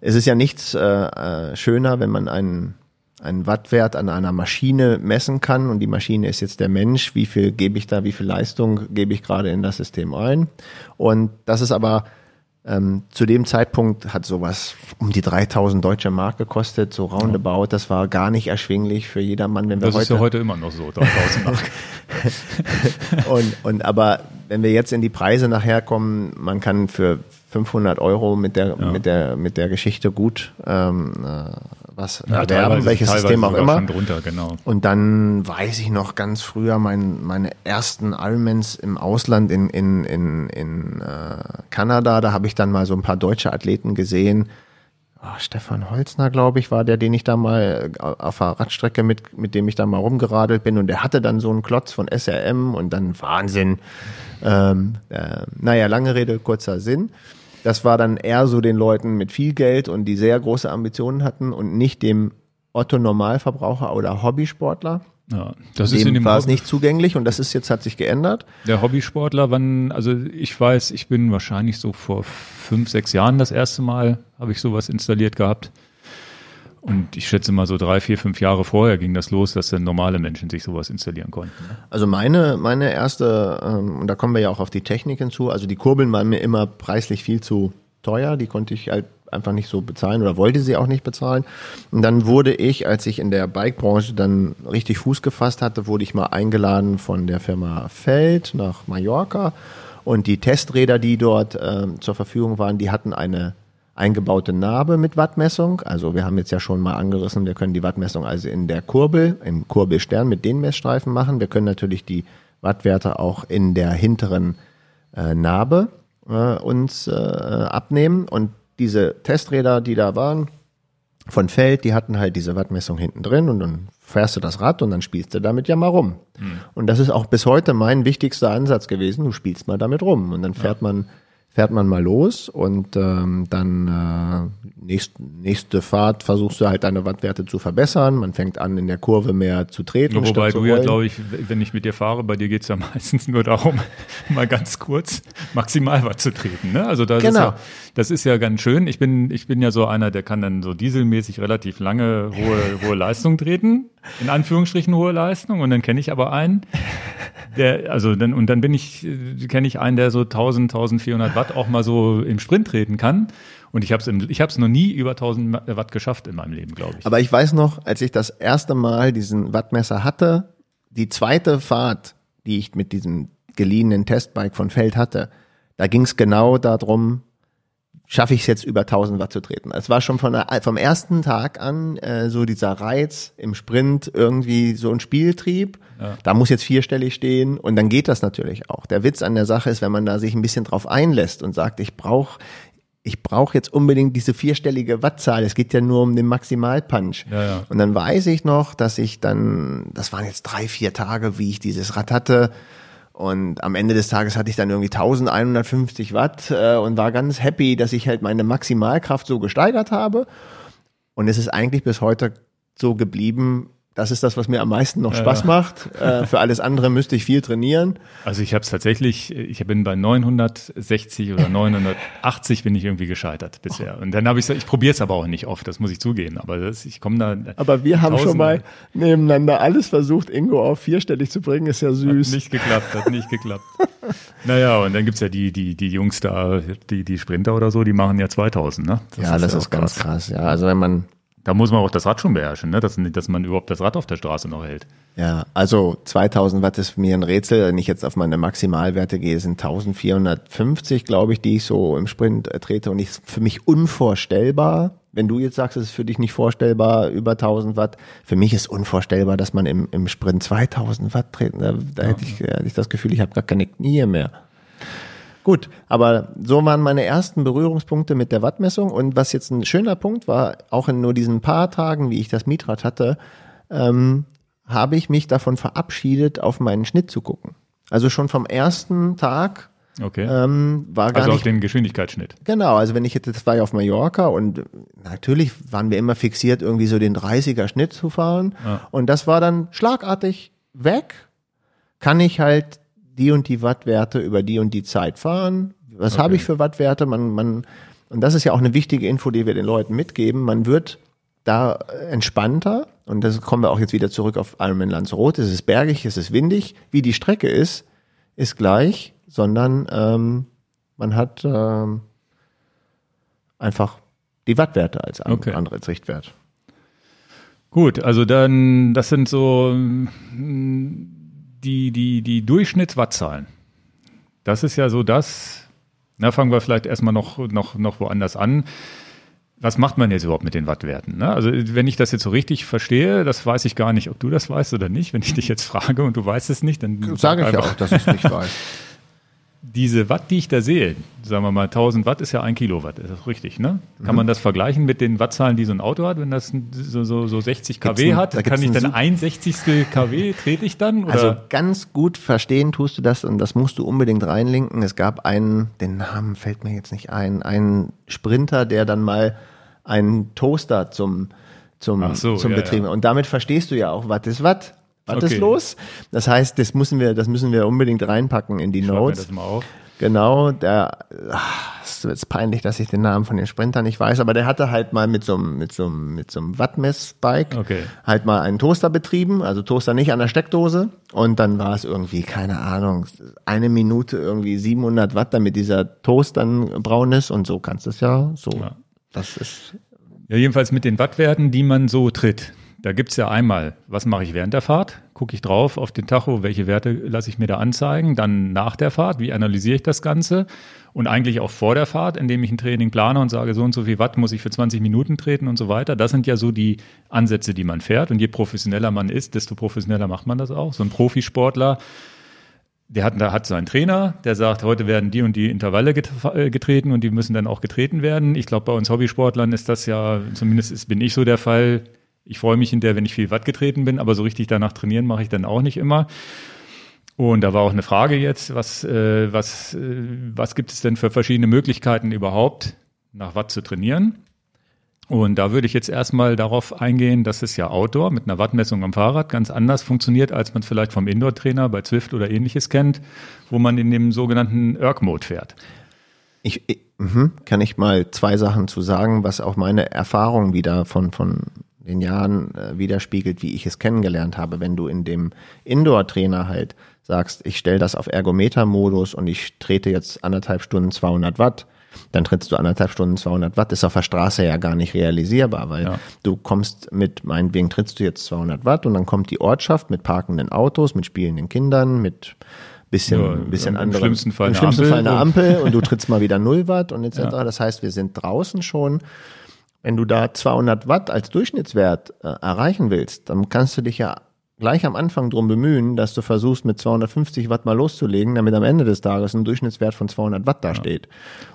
es ist ja nichts äh, äh, schöner, wenn man einen, einen Wattwert an einer Maschine messen kann und die Maschine ist jetzt der Mensch, wie viel gebe ich da, wie viel Leistung gebe ich gerade in das System ein. Und das ist aber ähm, zu dem Zeitpunkt hat sowas um die 3000 deutsche Mark gekostet, so roundabout. Das war gar nicht erschwinglich für jedermann, wenn wir Das heute ist ja heute immer noch so, 3000 Mark. <laughs> und, und aber wenn wir jetzt in die Preise nachher kommen, man kann für 500 Euro mit der Ja. mit der mit der Geschichte gut ähm, äh, was Ja, erwerben, welches System auch immer. drunter, genau. Und dann weiß ich noch ganz früher mein, meine ersten Ironmans im Ausland in, in, in, in äh, Kanada. Da habe ich dann mal so ein paar deutsche Athleten gesehen. Ah, Stefan Holzner, glaube ich, war der, den ich da mal äh, auf der Radstrecke mit, mit dem ich da mal rumgeradelt bin. Und der hatte dann so einen Klotz von SRM und dann Wahnsinn. Ähm, äh, naja, lange Rede, kurzer Sinn. Das war dann eher so den Leuten mit viel Geld und die sehr große Ambitionen hatten und nicht dem Otto Normalverbraucher oder Hobbysportler. Ja, das ist in Dem dem war es Hobby- nicht zugänglich und das ist jetzt hat sich geändert. Der Hobbysportler, wann, also ich weiß, ich bin wahrscheinlich so vor fünf, sechs Jahren das erste Mal, habe ich sowas installiert gehabt. Und ich schätze mal so drei, vier, fünf Jahre vorher ging das los, dass dann normale Menschen sich sowas installieren konnten. ne? Also meine meine erste ähm, und da kommen wir ja auch auf die Technik hinzu. Also die Kurbeln waren mir immer preislich viel zu teuer. Die konnte ich halt einfach nicht so bezahlen oder wollte sie auch nicht bezahlen. Und dann wurde ich, als ich in der Bike-Branche dann richtig Fuß gefasst hatte, wurde ich mal eingeladen von der Firma Feld nach Mallorca. Und die Testräder, die dort ähm, zur Verfügung waren, die hatten eine eingebaute Narbe mit Wattmessung. Also wir haben jetzt ja schon mal angerissen, wir können die Wattmessung also in der Kurbel, im Kurbelstern mit den Messstreifen machen. Wir können natürlich die Wattwerte auch in der hinteren äh, Narbe äh, uns äh, abnehmen. Und diese Testräder, die da waren, von Feld, die hatten halt diese Wattmessung hinten drin und dann fährst du das Rad und dann spielst du damit ja mal rum. Und das ist auch bis heute mein wichtigster Ansatz gewesen. Du spielst mal damit rum und dann fährt man fährt man mal los und ähm, dann äh, nächst, nächste Fahrt versuchst du halt deine Wattwerte zu verbessern. Man fängt an in der Kurve mehr zu treten. Nur wobei du ja, glaube ich, wenn ich mit dir fahre, bei dir geht's ja <laughs> meistens nur darum, mal ganz kurz Maximalwatt zu treten. Ne? Also ist Genau. ja, das ist ja ganz schön. Ich bin, ich bin ja so einer, der kann dann so dieselmäßig relativ lange hohe, <laughs> hohe Leistung treten. In Anführungsstrichen hohe Leistung. Und dann kenne ich aber einen, der, also dann, und dann bin ich, äh, kenne ich einen, der so 1000, 1400 Watt auch mal so im Sprint treten kann. Und ich habe es ich hab's noch nie über 1000 Watt geschafft in meinem Leben, glaube ich. Aber ich weiß noch, als ich das erste Mal diesen Wattmesser hatte, die zweite Fahrt, die ich mit diesem geliehenen Testbike von Feld hatte, da ging es genau darum, schaffe ich es jetzt über 1000 Watt zu treten. Es war schon von der, vom ersten Tag an äh, so dieser Reiz im Sprint irgendwie so ein Spieltrieb. Da muss jetzt vierstellig stehen und dann geht das natürlich auch. Der Witz an der Sache ist, wenn man da sich ein bisschen drauf einlässt und sagt, ich brauche ich brauche jetzt unbedingt diese vierstellige Wattzahl. Es geht ja nur um den Maximalpunch. Ja, ja. Und dann weiß ich noch, dass ich dann, das waren jetzt drei, vier Tage, wie ich dieses Rad hatte. Und am Ende des Tages hatte ich dann irgendwie 1150 Watt äh, und war ganz happy, dass ich halt meine Maximalkraft so gesteigert habe. Und es ist eigentlich bis heute so geblieben. Das ist das, was mir am meisten noch Spaß macht. Äh, für alles andere müsste ich viel trainieren. Also ich habe es tatsächlich, ich bin bei 960 oder 980 bin ich irgendwie gescheitert bisher. Und dann habe ich gesagt, ich probiere es aber auch nicht oft, das muss ich zugeben. Aber das, ich komme da. Aber wir haben schon mal nebeneinander alles versucht, Ingo auf vierstellig zu bringen. Ist ja Hat süß. nicht geklappt, hat nicht geklappt. <laughs> naja, und dann gibt's ja die, die, die Jungs da, die, die Sprinter oder so, die machen ja 2000, ne? ja, das ist auch ganz krass. Ja, also wenn man Da muss man auch das Rad schon beherrschen, ne? Dass, dass man überhaupt das Rad auf der Straße noch hält. Ja, also 2000 Watt ist für mir ein Rätsel. Wenn ich jetzt auf meine Maximalwerte gehe, sind 1450, glaube ich, die ich so im Sprint äh, trete. Und ich, für mich unvorstellbar, wenn du jetzt sagst, es ist für dich nicht vorstellbar, über 1000 Watt. Für mich ist unvorstellbar, dass man im, im Sprint 2000 Watt treten. Da, da hätte, ich, hätte ich das Gefühl, ich habe gar keine Knie mehr. Gut, aber so waren meine ersten Berührungspunkte mit der Wattmessung. Und was jetzt ein schöner Punkt war, auch in nur diesen paar Tagen, wie ich das Mietrad hatte, ähm, habe ich mich davon verabschiedet, auf meinen Schnitt zu gucken. Also schon vom ersten Tag Okay. ähm, war gar also auf nicht den Geschwindigkeitsschnitt. Genau, also wenn ich jetzt, das war ja auf Mallorca und natürlich waren wir immer fixiert, irgendwie so den 30er Schnitt zu fahren. Ja. Und das war dann schlagartig weg. Kann ich halt die und die Wattwerte über die und die Zeit fahren? Was Okay. habe ich für Wattwerte? Man, man, und das ist ja auch eine wichtige Info, die wir den Leuten mitgeben. Man wird da äh, entspannter. Und das kommen wir auch jetzt wieder zurück auf Ironman Lanzarote. Es ist bergig, es ist windig. Wie die Strecke ist, ist gleich, sondern ähm, man hat ähm, einfach die Wattwerte als an, Okay. andere als Richtwert. Gut, also dann, das sind so mm, die, die, die Durchschnittswattzahlen. Das ist ja so das, na, fangen wir vielleicht erstmal noch, noch, noch woanders an. was macht man jetzt überhaupt mit den Wattwerten? Ne? Also wenn ich das jetzt so richtig verstehe, das weiß ich gar nicht, ob du das weißt oder nicht. Wenn ich dich jetzt frage und du weißt es nicht, dann sage ich ja auch, dass ich es nicht weiß. <laughs> Diese Watt, die ich da sehe, sagen wir mal 1000 Watt ist ja ein Kilowatt, ist das richtig, ne? Kann mhm. man das vergleichen mit den Wattzahlen, die so ein Auto hat, wenn das so, so, so 60 kW ein, hat, da kann ich dann ein 60. kW trete ich dann? Oder? Also ganz gut verstehen tust du das und das musst du unbedingt reinlinken. Es gab einen, den Namen fällt mir jetzt nicht ein, einen Sprinter, der dann mal einen Toaster zum, zum, so, zum ja, Betrieb. Ja. Und damit verstehst du ja auch, was ist was. Was okay. ist los? Das heißt, das müssen wir, das müssen wir unbedingt reinpacken in die ich Notes. Mir das mal auf. Genau, der, ach, es ist peinlich, dass ich den Namen von den Sprintern nicht weiß, aber der hatte halt mal mit so einem, mit so einem, mit so einem Wattmessbike okay. halt mal einen Toaster betrieben, also Toaster nicht an der Steckdose und dann war es irgendwie, keine Ahnung, eine Minute irgendwie 700 Watt, damit dieser Toast dann braun ist und so kannst du es ja, so. Ja. Das ist. Ja, jedenfalls mit den Wattwerten, die man so tritt. Da gibt es ja einmal, was mache ich während der Fahrt? Gucke ich drauf auf den Tacho, welche Werte lasse ich mir da anzeigen? Dann nach der Fahrt, wie analysiere ich das Ganze? Und eigentlich auch vor der Fahrt, indem ich ein Training plane und sage, so und so viel Watt muss ich für 20 Minuten treten und so weiter. Das sind ja so die Ansätze, die man fährt. Und je professioneller man ist, desto professioneller macht man das auch. So ein Profisportler, der hat, der hat seinen Trainer, der sagt, heute werden die und die Intervalle äh, getreten und die müssen dann auch getreten werden. Ich glaube, bei uns Hobbysportlern ist das ja, zumindest ist, bin ich so der Fall, ich freue mich hinterher, wenn ich viel Watt getreten bin, aber so richtig danach trainieren mache ich dann auch nicht immer. Und da war auch eine Frage jetzt, was, äh, was, äh, was gibt es denn für verschiedene Möglichkeiten überhaupt, nach Watt zu trainieren? Und da würde ich jetzt erstmal darauf eingehen, dass es ja Outdoor mit einer Wattmessung am Fahrrad ganz anders funktioniert, als man es vielleicht vom Indoor-Trainer bei Zwift oder ähnliches kennt, wo man in dem sogenannten Erg-Mode fährt. Ich, ich mh, kann ich mal zwei Sachen zu sagen, was auch meine Erfahrung wieder von, von den Jahren äh, widerspiegelt, wie ich es kennengelernt habe. Wenn du in dem Indoor-Trainer halt sagst, ich stelle das auf Ergometer-Modus und ich trete jetzt anderthalb Stunden 200 Watt, dann trittst du anderthalb Stunden 200 Watt, ist auf der Straße ja gar nicht realisierbar, weil ja. du kommst mit, meinetwegen trittst du jetzt 200 Watt und dann kommt die Ortschaft mit parkenden Autos, mit spielenden Kindern, mit bisschen, ja, bisschen. Im schlimmsten Fall, im schlimmsten Ampel. Fall eine Ampel und du trittst mal wieder 0 Watt und etc. <laughs> Ja. Das heißt, wir sind draußen schon wenn du da 200 Watt als Durchschnittswert äh, erreichen willst, dann kannst du dich ja gleich am Anfang drum bemühen, dass du versuchst, mit 250 Watt mal loszulegen, damit am Ende des Tages ein Durchschnittswert von 200 Watt da steht.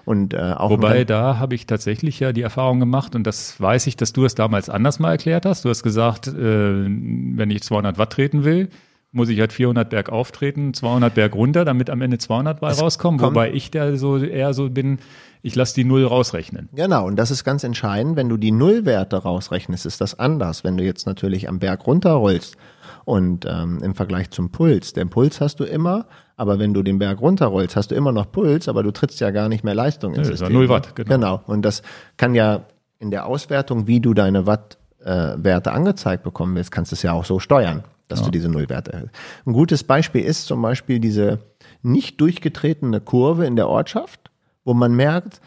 Und, äh, auch Wobei, da habe ich tatsächlich ja die Erfahrung gemacht und das weiß ich, dass du es damals anders mal erklärt hast. Du hast gesagt, äh, wenn ich 200 Watt treten will, muss ich halt 400 Berg auftreten, 200 Berg runter, damit am Ende 200 Watt rauskommen. Wobei ich da so eher so bin, ich lasse die Null rausrechnen. Genau, und das ist ganz entscheidend. Wenn du die Nullwerte rausrechnest, ist das anders. Wenn du jetzt natürlich am Berg runterrollst und ähm, im Vergleich zum Puls, den Puls hast du immer, aber wenn du den Berg runterrollst, hast du immer noch Puls, aber du trittst ja gar nicht mehr Leistung ins ja, System. Null Watt, genau. Genau, und das kann ja in der Auswertung, wie du deine Wattwerte äh, angezeigt bekommen willst, kannst du es ja auch so steuern, dass ja. du diese Nullwerte erhältst. Ein gutes Beispiel ist zum Beispiel diese nicht durchgetretene Kurve in der Ortschaft wo man merkt,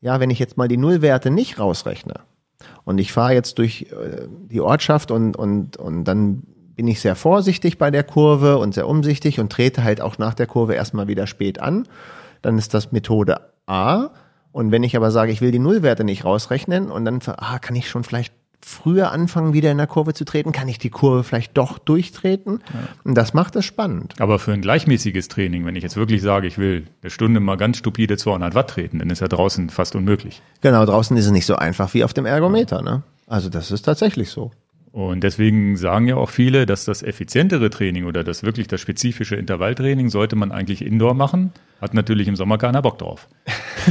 ja, wenn ich jetzt mal die Nullwerte nicht rausrechne und ich fahre jetzt durch äh, die Ortschaft und, und, und dann bin ich sehr vorsichtig bei der Kurve und sehr umsichtig und trete halt auch nach der Kurve erstmal wieder spät an, dann ist das Methode A. Und wenn ich aber sage, ich will die Nullwerte nicht rausrechnen und dann ah, kann ich schon vielleicht früher anfangen, wieder in der Kurve zu treten? Kann ich die Kurve vielleicht doch durchtreten? Ja. Und das macht es spannend. Aber für ein gleichmäßiges Training, wenn ich jetzt wirklich sage, ich will eine Stunde mal ganz stupide 200 Watt treten, dann ist ja draußen fast unmöglich. Genau, draußen ist es nicht so einfach wie auf dem Ergometer. Ne? Also das ist tatsächlich so. Und deswegen sagen ja auch viele, dass das effizientere Training oder das wirklich das spezifische Intervalltraining sollte man eigentlich indoor machen. Hat natürlich im Sommer keiner Bock drauf.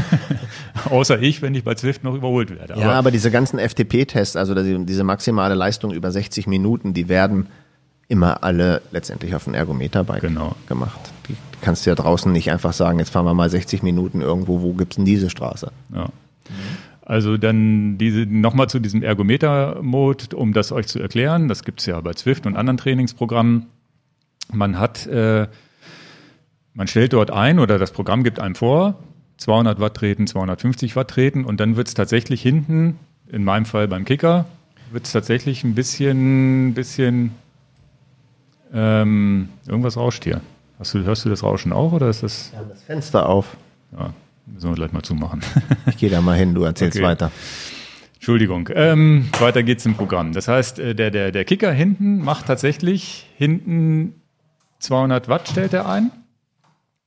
<laughs> Außer ich, wenn ich bei Zwift noch überholt werde. Aber ja, aber diese ganzen FTP-Tests, also diese maximale Leistung über 60 Minuten, die werden immer alle letztendlich auf ein Ergometer-Bike genau. gemacht. Die kannst du ja draußen nicht einfach sagen, jetzt fahren wir mal 60 Minuten irgendwo, wo gibt's denn diese Straße? Ja. Mhm. Also dann diese nochmal zu diesem Ergometer-Mode, um das euch zu erklären. Das gibt es ja bei Zwift und anderen Trainingsprogrammen. Man hat, äh, man stellt dort ein oder das Programm gibt einem vor, 200 Watt treten, 250 Watt treten und dann wird es tatsächlich hinten, in meinem Fall beim Kicker, wird es tatsächlich ein bisschen, bisschen, ähm, irgendwas rauscht hier. Hast du, hörst du das Rauschen auch oder ist das? Wir haben das Fenster auf. Ja, Müssen wir gleich mal zumachen. <laughs> ich gehe da mal hin, du erzählst okay. weiter. Entschuldigung. Ähm, weiter geht's im Programm. Das heißt, äh, der, der, der Kicker hinten macht tatsächlich hinten 200 Watt stellt er ein.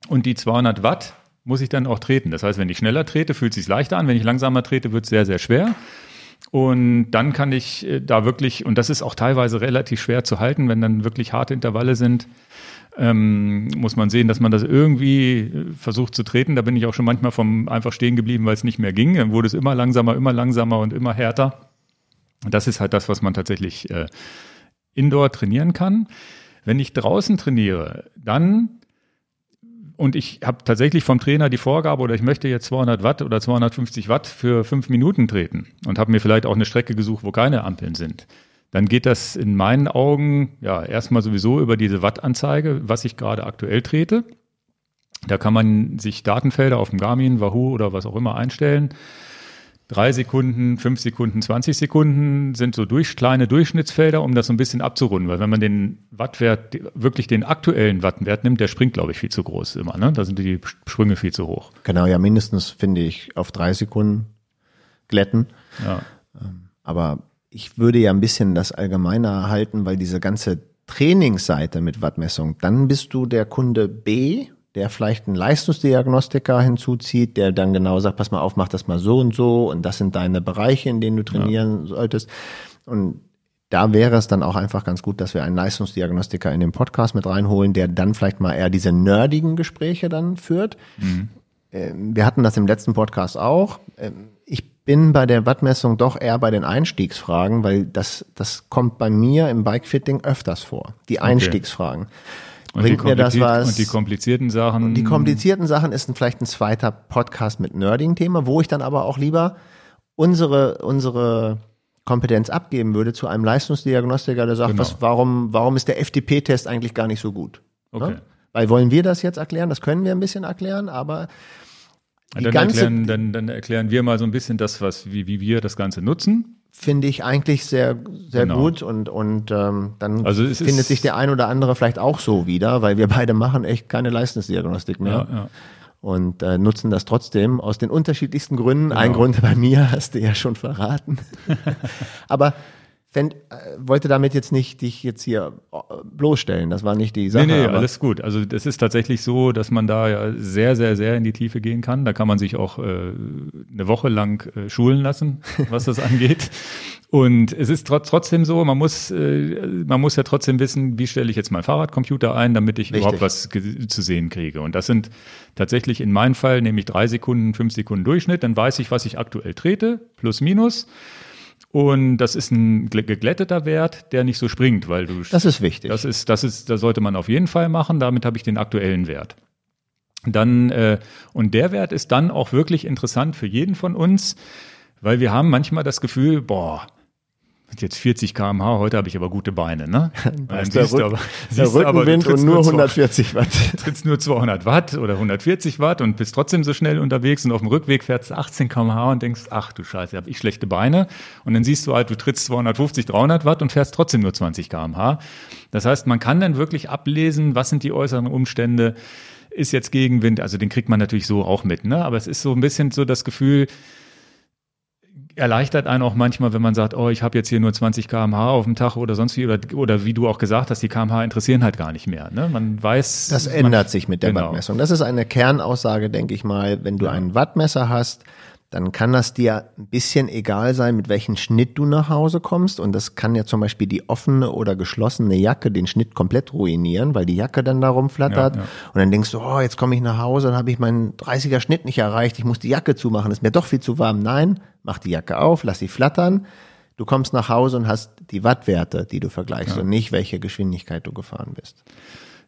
Und die 200 Watt muss ich dann auch treten. Das heißt, wenn ich schneller trete, fühlt es sich leichter an. Wenn ich langsamer trete, wird es sehr, sehr schwer. Und dann kann ich äh, da wirklich, und das ist auch teilweise relativ schwer zu halten, wenn dann wirklich harte Intervalle sind, ähm, muss man sehen, dass man das irgendwie äh, versucht zu treten. Da bin ich auch schon manchmal vom einfach stehen geblieben, weil es nicht mehr ging. Dann wurde es immer langsamer, immer langsamer und immer härter. Das ist halt das, was man tatsächlich äh, indoor trainieren kann. Wenn ich draußen trainiere, dann und ich habe tatsächlich vom Trainer die Vorgabe oder ich möchte jetzt 200 Watt oder 250 Watt für fünf Minuten treten und habe mir vielleicht auch eine Strecke gesucht, wo keine Ampeln sind dann geht das in meinen Augen ja erstmal sowieso über diese Wattanzeige, was ich gerade aktuell trete. Da kann man sich Datenfelder auf dem Garmin, Wahoo oder was auch immer einstellen. Drei Sekunden, fünf Sekunden, 20 Sekunden sind so durch, kleine Durchschnittsfelder, um das so ein bisschen abzurunden. Weil wenn man den Wattwert, wirklich den aktuellen Wattwert nimmt, der springt, glaube ich, viel zu groß immer. Ne? Da sind die Sprünge viel zu hoch. Genau, ja, mindestens finde ich auf drei Sekunden glätten. Ja. Ähm, aber ich würde ja ein bisschen das allgemeiner halten, weil diese ganze Trainingsseite mit Wattmessung, dann bist du der Kunde B, der vielleicht einen Leistungsdiagnostiker hinzuzieht, der dann genau sagt, pass mal auf, mach das mal so und so und das sind deine Bereiche, in denen du trainieren ja. solltest. Und da wäre es dann auch einfach ganz gut, dass wir einen Leistungsdiagnostiker in den Podcast mit reinholen, der dann vielleicht mal eher diese nerdigen Gespräche dann führt. Mhm. Ähm, wir hatten das im letzten Podcast auch. Ähm, ich bin bei der Wattmessung doch eher bei den Einstiegsfragen, weil das, das kommt bei mir im Bikefitting öfters vor. Die Einstiegsfragen. Und Bringt mir das was? Und die komplizierten Sachen? Und die komplizierten Sachen ist vielleicht ein zweiter Podcast mit Nerding-Thema, wo ich dann aber auch lieber unsere, unsere Kompetenz abgeben würde zu einem Leistungsdiagnostiker, der sagt, genau. was, warum, warum ist der FTP-Test eigentlich gar nicht so gut? Okay. Ne? Weil wollen wir das jetzt erklären? Das können wir ein bisschen erklären, aber dann erklären, dann, dann erklären wir mal so ein bisschen das, was, wie, wie wir das Ganze nutzen finde ich eigentlich sehr, sehr genau. gut und, und ähm, dann also findet sich der ein oder andere vielleicht auch so wieder, weil wir beide machen echt keine Leistungsdiagnostik mehr. Ja, ja. Und äh, nutzen das trotzdem aus den unterschiedlichsten Gründen. Genau. Ein Grund bei mir <laughs> hast du ja schon verraten. <laughs> Aber fänd, äh, wollte damit jetzt nicht dich jetzt hier äh, bloßstellen. Das war nicht die Sache. Nee, nee, alles gut. Also das ist tatsächlich so, dass man da ja sehr, sehr, sehr in die Tiefe gehen kann. Da kann man sich auch äh, eine Woche lang äh, schulen lassen, <laughs> was das angeht. Und es ist tr trotzdem so, man muss, äh, man muss ja trotzdem wissen, wie stelle ich jetzt meinen Fahrradcomputer ein, damit ich Richtig. überhaupt was zu sehen kriege. Und das sind tatsächlich in meinem Fall nämlich drei Sekunden, fünf Sekunden Durchschnitt. Dann weiß ich, was ich aktuell trete, plus minus. Und das ist ein geglätteter Wert, der nicht so springt, weil du. Das ist wichtig. Das ist, das ist, das sollte man auf jeden Fall machen. Damit habe ich den aktuellen Wert. Dann, äh, und der Wert ist dann auch wirklich interessant für jeden von uns, weil wir haben manchmal das Gefühl, boah, jetzt 40 km/h, heute habe ich aber gute Beine, ne? <laughs> Dann siehst der, du aber, siehst der Rückenwind aber, und nur 140 Watt. <laughs> Trittst nur 200 Watt oder 140 Watt und bist trotzdem so schnell unterwegs und auf dem Rückweg fährst du 18 km/h und denkst, ach du Scheiße, habe ich schlechte Beine. Und dann siehst du halt, du trittst 250, 300 Watt und fährst trotzdem nur 20 km/h. Das heißt, man kann dann wirklich ablesen, was sind die äußeren Umstände, ist jetzt Gegenwind, also den kriegt man natürlich so auch mit, ne? Aber es ist so ein bisschen so das Gefühl, erleichtert einen auch manchmal, wenn man sagt, oh, ich habe jetzt hier nur 20 km/h auf dem Tag oder sonst wie, oder, oder wie du auch gesagt hast, die kmh interessieren halt gar nicht mehr. Ne? Man weiß. Das ändert sich mit der genau. Wattmessung. Das ist eine Kernaussage, denke ich mal. Wenn du ja. einen Wattmesser hast, dann kann das dir ein bisschen egal sein, mit welchem Schnitt du nach Hause kommst. Und das kann ja zum Beispiel die offene oder geschlossene Jacke den Schnitt komplett ruinieren, weil die Jacke dann da rumflattert. Ja, ja. Und dann denkst du, oh, jetzt komme ich nach Hause, dann habe ich meinen 30er Schnitt nicht erreicht, ich muss die Jacke zumachen, ist mir doch viel zu warm. Nein, mach die Jacke auf, lass sie flattern. Du kommst nach Hause und hast die Wattwerte, die du vergleichst ja. und nicht, welche Geschwindigkeit du gefahren bist.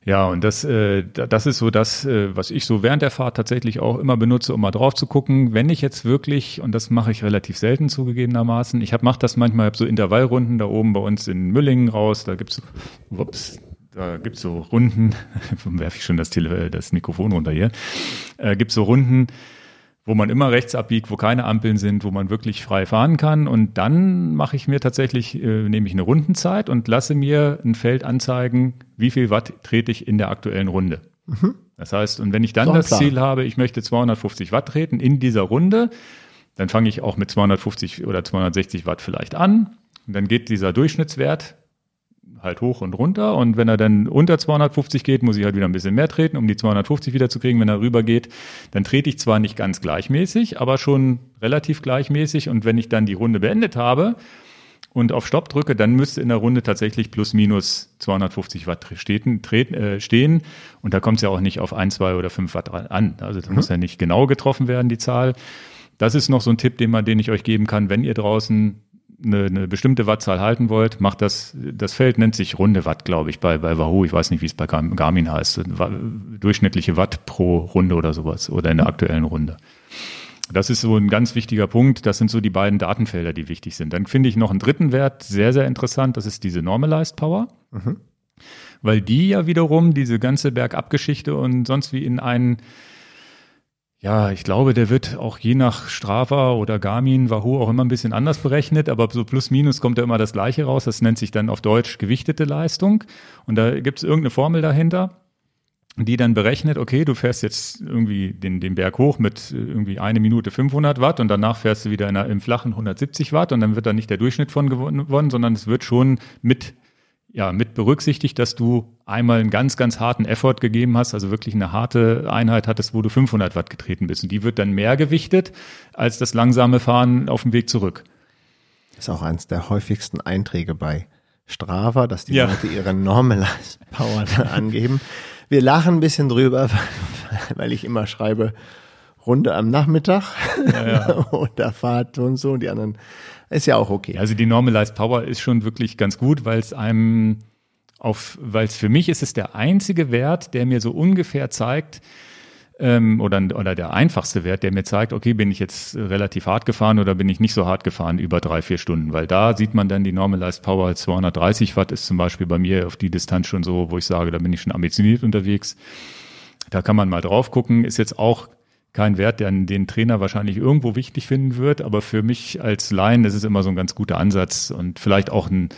Ja, und das, äh, das ist so das, äh, was ich so während der Fahrt tatsächlich auch immer benutze, um mal drauf zu gucken. Wenn ich jetzt wirklich, und das mache ich relativ selten zugegebenermaßen, ich mache das manchmal, hab so Intervallrunden da oben bei uns in Müllingen raus, da gibt's, ups, da gibt's so Runden, <laughs> werfe ich schon das, Tele das Mikrofon runter hier, äh, gibt's so Runden, wo man immer rechts abbiegt, wo keine Ampeln sind, wo man wirklich frei fahren kann. Und dann mache ich mir tatsächlich, äh, nehme ich eine Rundenzeit und lasse mir ein Feld anzeigen, wie viel Watt trete ich in der aktuellen Runde. Mhm. Das heißt, und wenn ich dann so das Ziel habe, ich möchte 250 Watt treten in dieser Runde, dann fange ich auch mit 250 oder 260 Watt vielleicht an. Und dann geht dieser Durchschnittswert halt hoch und runter. Und wenn er dann unter 250 geht, muss ich halt wieder ein bisschen mehr treten, um die 250 wieder zu kriegen. Wenn er rüber geht, dann trete ich zwar nicht ganz gleichmäßig, aber schon relativ gleichmäßig. Und wenn ich dann die Runde beendet habe und auf Stopp drücke, dann müsste in der Runde tatsächlich plus minus 250 Watt stehen. äh, stehen. Und da kommt es ja auch nicht auf ein, zwei oder fünf Watt an. Also das mhm. muss ja nicht genau getroffen werden, die Zahl. Das ist noch so ein Tipp, den man, den ich euch geben kann, wenn ihr draußen eine, eine bestimmte Wattzahl halten wollt, macht das, das Feld nennt sich runde Watt, glaube ich, bei, bei Wahoo. Ich weiß nicht, wie es bei Garmin heißt. Durchschnittliche Watt pro Runde oder sowas oder in der aktuellen Runde. Das ist so ein ganz wichtiger Punkt. Das sind so die beiden Datenfelder, die wichtig sind. Dann finde ich noch einen dritten Wert sehr, sehr interessant. Das ist diese Normalized Power. Mhm. Weil die ja wiederum diese ganze Bergabgeschichte und sonst wie in einen ja, ich glaube, der wird auch je nach Strava oder Garmin, Wahoo auch immer ein bisschen anders berechnet, aber so plus minus kommt da immer das Gleiche raus. Das nennt sich dann auf Deutsch gewichtete Leistung. Und da gibt es irgendeine Formel dahinter, die dann berechnet, okay, du fährst jetzt irgendwie den, den Berg hoch mit irgendwie eine Minute 500 Watt und danach fährst du wieder in einer, im flachen 170 Watt und dann wird da nicht der Durchschnitt von gewonnen, sondern es wird schon mit ja, mit berücksichtigt, dass du einmal einen ganz, ganz harten Effort gegeben hast, also wirklich eine harte Einheit hattest, wo du 500 Watt getreten bist. Und die wird dann mehr gewichtet als das langsame Fahren auf dem Weg zurück. Das ist auch eines der häufigsten Einträge bei Strava, dass die ja. Leute ihre Normalized <laughs> Power angeben. Wir lachen ein bisschen drüber, <laughs> weil ich immer schreibe, Runde am Nachmittag ja, ja. <laughs> oder Fahrt und so und die anderen ist ja auch okay. Also die Normalized Power ist schon wirklich ganz gut, weil es einem auf, weil es für mich ist es der einzige Wert, der mir so ungefähr zeigt, ähm, oder, oder der einfachste Wert, der mir zeigt, okay, bin ich jetzt relativ hart gefahren oder bin ich nicht so hart gefahren über drei, vier Stunden, weil da sieht man dann die Normalized Power 230 Watt ist zum Beispiel bei mir auf die Distanz schon so, wo ich sage, da bin ich schon ambitioniert unterwegs. Da kann man mal drauf gucken, ist jetzt auch kein Wert, der den Trainer wahrscheinlich irgendwo wichtig finden wird, aber für mich als Laien ist es immer so ein ganz guter Ansatz und vielleicht auch ein,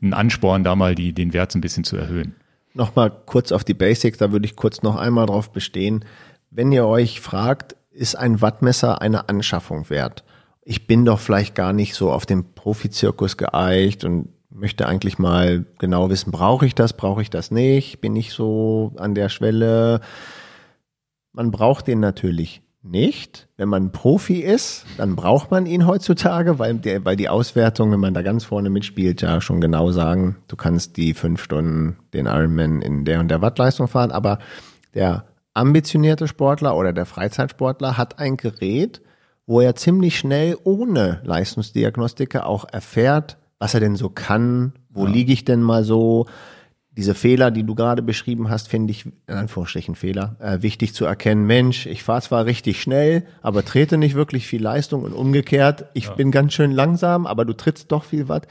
ein Ansporn, da mal die, den Wert so ein bisschen zu erhöhen. Nochmal kurz auf die Basics, da würde ich kurz noch einmal drauf bestehen. Wenn ihr euch fragt, ist ein Wattmesser eine Anschaffung wert? Ich bin doch vielleicht gar nicht so auf dem Profizirkus geeicht und möchte eigentlich mal genau wissen, brauche ich das, brauche ich das nicht, bin ich so an der Schwelle, man braucht den natürlich nicht. Wenn man Profi ist, dann braucht man ihn heutzutage, weil, der, weil die Auswertung, wenn man da ganz vorne mitspielt, ja schon genau sagen, du kannst die fünf Stunden den Ironman in der und der Wattleistung fahren. Aber der ambitionierte Sportler oder der Freizeitsportler hat ein Gerät, wo er ziemlich schnell ohne Leistungsdiagnostiker auch erfährt, was er denn so kann, wo ja. liege ich denn mal so, diese Fehler, die du gerade beschrieben hast, finde ich, in Anführungsstrichen Fehler, äh, wichtig zu erkennen. Mensch, ich fahre zwar richtig schnell, aber trete nicht wirklich viel Leistung und umgekehrt, ich ja. bin ganz schön langsam, aber du trittst doch viel Watt.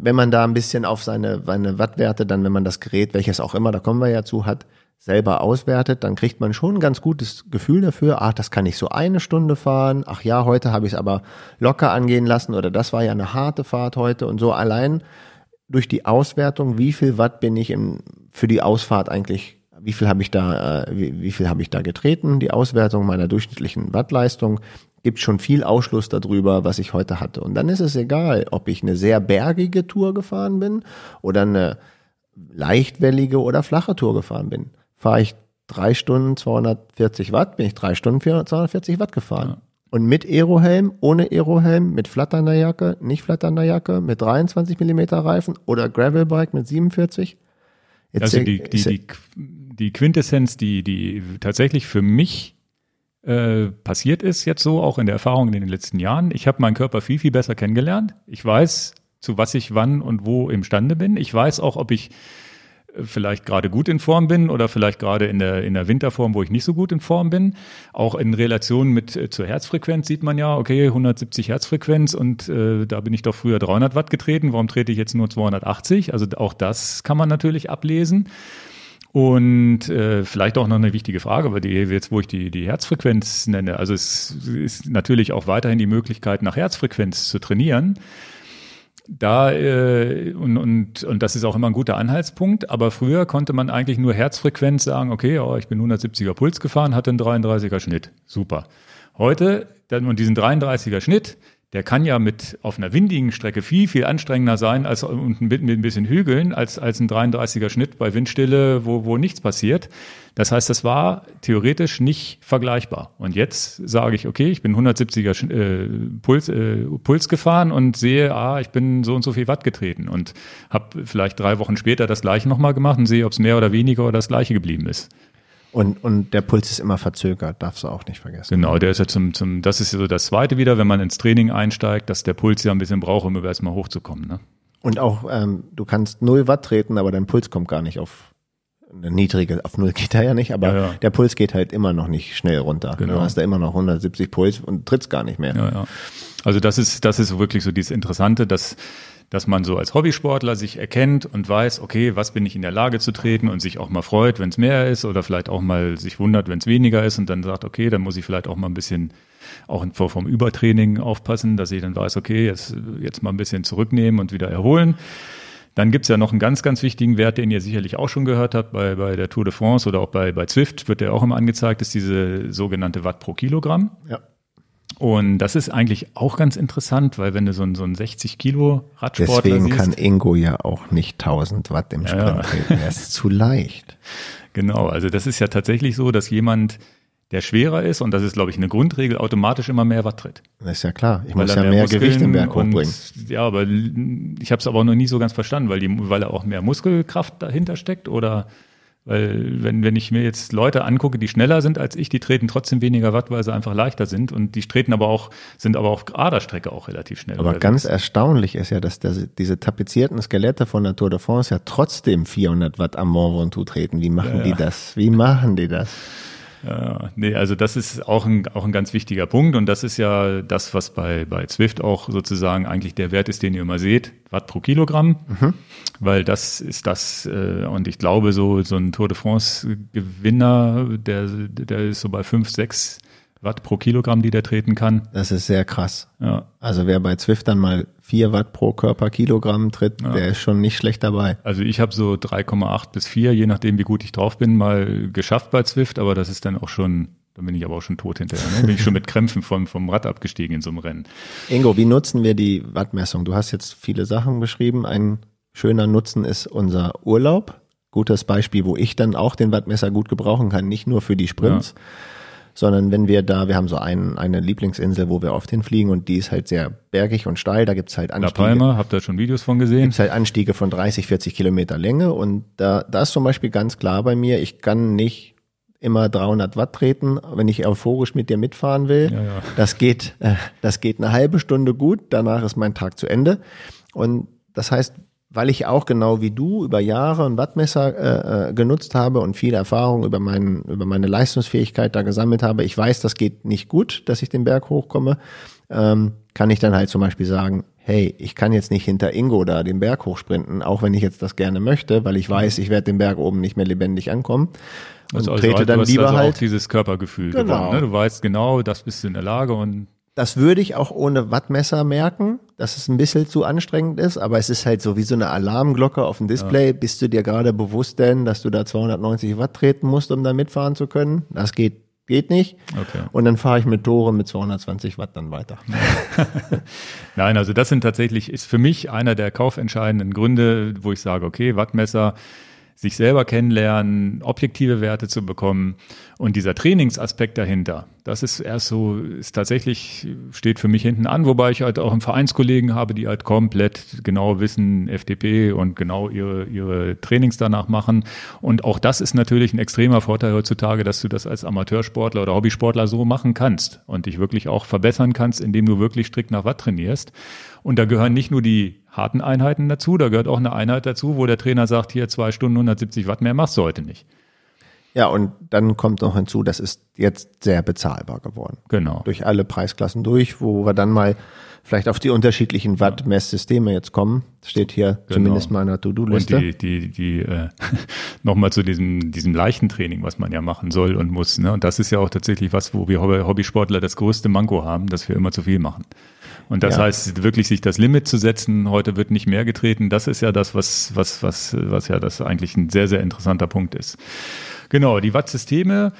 Wenn man da ein bisschen auf seine, seine Wattwerte, dann, wenn man das Gerät, welches auch immer, da kommen wir ja zu, hat, selber auswertet, dann kriegt man schon ein ganz gutes Gefühl dafür, ach, das kann ich so eine Stunde fahren, ach ja, heute habe ich es aber locker angehen lassen oder das war ja eine harte Fahrt heute und so allein durch die Auswertung, wie viel Watt bin ich in, für die Ausfahrt eigentlich, wie viel habe ich da, äh, wie, wie viel habe ich da getreten, die Auswertung meiner durchschnittlichen Wattleistung gibt schon viel Ausschluss darüber, was ich heute hatte. Und dann ist es egal, ob ich eine sehr bergige Tour gefahren bin oder eine leichtwellige oder flache Tour gefahren bin. Fahre ich drei Stunden 240 Watt, bin ich drei Stunden 240 Watt gefahren. Ja. Und mit Aerohelm, ohne Aerohelm, mit flatternder Jacke, nicht flatternder Jacke, mit 23 Millimeter Reifen oder Gravelbike mit 47? Jetzt also die, die, die, die Quintessenz, die, die tatsächlich für mich äh, passiert ist, jetzt so, auch in der Erfahrung in den letzten Jahren, ich habe meinen Körper viel, viel besser kennengelernt. Ich weiß, zu was ich wann und wo imstande bin. Ich weiß auch, ob ich vielleicht gerade gut in Form bin oder vielleicht gerade in der, in der Winterform, wo ich nicht so gut in Form bin. Auch in Relation mit äh, zur Herzfrequenz sieht man ja, okay, 170 Herzfrequenz und äh, da bin ich doch früher 300 Watt getreten, warum trete ich jetzt nur 280? Also auch das kann man natürlich ablesen. Und äh, vielleicht auch noch eine wichtige Frage, weil die jetzt, wo ich die, die Herzfrequenz nenne, also es ist natürlich auch weiterhin die Möglichkeit, nach Herzfrequenz zu trainieren da äh, und, und, und das ist auch immer ein guter Anhaltspunkt, aber früher konnte man eigentlich nur Herzfrequenz sagen, okay, oh, ich bin 170er Puls gefahren, hatte einen 33er Schnitt. Super. Heute, dann und diesen 33er Schnitt, der kann ja mit auf einer windigen Strecke viel, viel anstrengender sein als und mit, mit ein bisschen Hügeln als, als ein 33er Schnitt bei Windstille, wo, wo nichts passiert. Das heißt, das war theoretisch nicht vergleichbar. Und jetzt sage ich, okay, ich bin 170er äh, Puls, äh, Puls gefahren und sehe, ah, ich bin so und so viel Watt getreten und habe vielleicht drei Wochen später das gleiche nochmal gemacht und sehe, ob es mehr oder weniger oder das gleiche geblieben ist. Und, und der Puls ist immer verzögert, darfst du auch nicht vergessen. Genau, der ist ja zum, zum, das ist so das zweite wieder, wenn man ins Training einsteigt, dass der Puls ja ein bisschen braucht, um über erstmal hochzukommen. Ne? Und auch, ähm, du kannst 0 Watt treten, aber dein Puls kommt gar nicht auf eine niedrige, auf 0 geht er ja nicht, aber ja, ja. der Puls geht halt immer noch nicht schnell runter. Genau. Du hast da immer noch 170 Puls und trittst gar nicht mehr. Ja, ja. Also das ist, das ist wirklich so dieses Interessante, dass dass man so als Hobbysportler sich erkennt und weiß, okay, was bin ich in der Lage zu treten und sich auch mal freut, wenn es mehr ist oder vielleicht auch mal sich wundert, wenn es weniger ist und dann sagt, okay, dann muss ich vielleicht auch mal ein bisschen auch vom Übertraining aufpassen, dass ich dann weiß, okay, jetzt, jetzt mal ein bisschen zurücknehmen und wieder erholen. Dann gibt's ja noch einen ganz, ganz wichtigen Wert, den ihr sicherlich auch schon gehört habt bei, bei der Tour de France oder auch bei, bei Zwift, wird der auch immer angezeigt, ist diese sogenannte Watt pro Kilogramm. Ja. Und das ist eigentlich auch ganz interessant, weil wenn du so ein, so ein 60 Kilo Radsportler Deswegen siehst, kann Ingo ja auch nicht 1000 Watt im Sprint ja. treten. Er ist zu leicht. <laughs> Genau, also das ist ja tatsächlich so, dass jemand, der schwerer ist, und das ist, glaube ich, eine Grundregel, automatisch immer mehr Watt tritt. Das ist ja klar. Ich weil muss ja mehr, mehr Gewicht im Berg hochbringen. ja, aber ich habe es aber noch nie so ganz verstanden, weil, die, weil er auch mehr Muskelkraft dahinter steckt oder weil wenn, wenn ich mir jetzt Leute angucke, die schneller sind als ich, die treten trotzdem weniger Watt, weil sie einfach leichter sind. Und die treten aber auch, sind aber auf gerader Strecke auch relativ schnell. Aber ganz erstaunlich ist ja, dass das, diese tapezierten Skelette von der Tour de France ja trotzdem 400 Watt am Mont Ventoux treten. Wie machen ja. die das? Wie machen die das? Ja, nee, also das ist auch ein, auch ein ganz wichtiger Punkt und das ist ja das, was bei, bei Zwift auch sozusagen eigentlich der Wert ist, den ihr immer seht, Watt pro Kilogramm, mhm. weil das ist das äh, und ich glaube so, so ein Tour de France Gewinner, der, der ist so bei fünf, sechs Watt pro Kilogramm, die der treten kann. Das ist sehr krass. Ja. Also wer bei Zwift dann mal vier Watt pro Körperkilogramm tritt, ja. der ist schon nicht schlecht dabei. Also ich habe so 3,8 bis 4, je nachdem wie gut ich drauf bin, mal geschafft bei Zwift, aber das ist dann auch schon, dann bin ich aber auch schon tot hinterher. Ne? Bin ich schon mit Krämpfen vom, vom Rad abgestiegen in so einem Rennen. Ingo, wie nutzen wir die Wattmessung? Du hast jetzt viele Sachen beschrieben. Ein schöner Nutzen ist unser Urlaub. Gutes Beispiel, wo ich dann auch den Wattmesser gut gebrauchen kann, nicht nur für die Sprints. Ja sondern wenn wir da, wir haben so ein, eine Lieblingsinsel, wo wir oft hinfliegen und die ist halt sehr bergig und steil, da gibt's halt Anstiege. La Palma, habt ihr schon Videos von gesehen? Gibt's halt Anstiege von 30, 40 Kilometer Länge und da, da ist zum Beispiel ganz klar bei mir, ich kann nicht immer 300 Watt treten, wenn ich euphorisch mit dir mitfahren will. Ja, ja. Das geht, äh, das geht eine halbe Stunde gut, danach ist mein Tag zu Ende. Und das heißt, weil ich auch genau wie du über Jahre ein Wattmesser äh, äh, genutzt habe und viel Erfahrung über, mein, über meine Leistungsfähigkeit da gesammelt habe. Ich weiß, das geht nicht gut, dass ich den Berg hochkomme. Ähm, kann ich dann halt zum Beispiel sagen, hey, ich kann jetzt nicht hinter Ingo da den Berg hochsprinten, auch wenn ich jetzt das gerne möchte, weil ich weiß, ich werde den Berg oben nicht mehr lebendig ankommen. Und also, also trete dann lieber also halt dieses Körpergefühl genau. gewonnen. Ne? Du weißt genau, das bist du in der Lage und das würde ich auch ohne Wattmesser merken, dass es ein bisschen zu anstrengend ist, aber es ist halt so wie so eine Alarmglocke auf dem Display. Ja. Bist du dir gerade bewusst denn, dass du da 290 Watt treten musst, um da mitfahren zu können? Das geht, geht nicht. Okay. Und dann fahre ich mit Tore mit 220 Watt dann weiter. <laughs> Nein, also das sind tatsächlich, ist für mich einer der kaufentscheidenden Gründe, wo ich sage, okay, Wattmesser, sich selber kennenlernen, objektive Werte zu bekommen und dieser Trainingsaspekt dahinter, das ist erst so, ist tatsächlich, steht für mich hinten an, wobei ich halt auch einen Vereinskollegen habe, die halt komplett genau wissen, FDP und genau ihre, ihre Trainings danach machen. Und auch das ist natürlich ein extremer Vorteil heutzutage, dass du das als Amateursportler oder Hobbysportler so machen kannst und dich wirklich auch verbessern kannst, indem du wirklich strikt nach Watt trainierst. Und da gehören nicht nur die harten Einheiten dazu, da gehört auch eine Einheit dazu, wo der Trainer sagt, hier zwei Stunden 170 Watt mehr machst du heute nicht. Ja, und dann kommt noch hinzu, das ist jetzt sehr bezahlbar geworden. Genau. Durch alle Preisklassen durch, wo wir dann mal vielleicht auf die unterschiedlichen Watt-Messsysteme jetzt kommen. Das steht hier genau. zumindest mal in der To-Do-Liste. Und die, die, die äh, <laughs> nochmal zu diesem, diesem Leichentraining, was man ja machen soll und muss. Ne? Und das ist ja auch tatsächlich was, wo wir Hobbysportler das größte Manko haben, dass wir immer zu viel machen. Und das ja. heißt, wirklich sich das Limit zu setzen, heute wird nicht mehr getreten, das ist ja das, was, was, was, was ja das eigentlich ein sehr, sehr interessanter Punkt ist. Genau, die Watt-Systeme,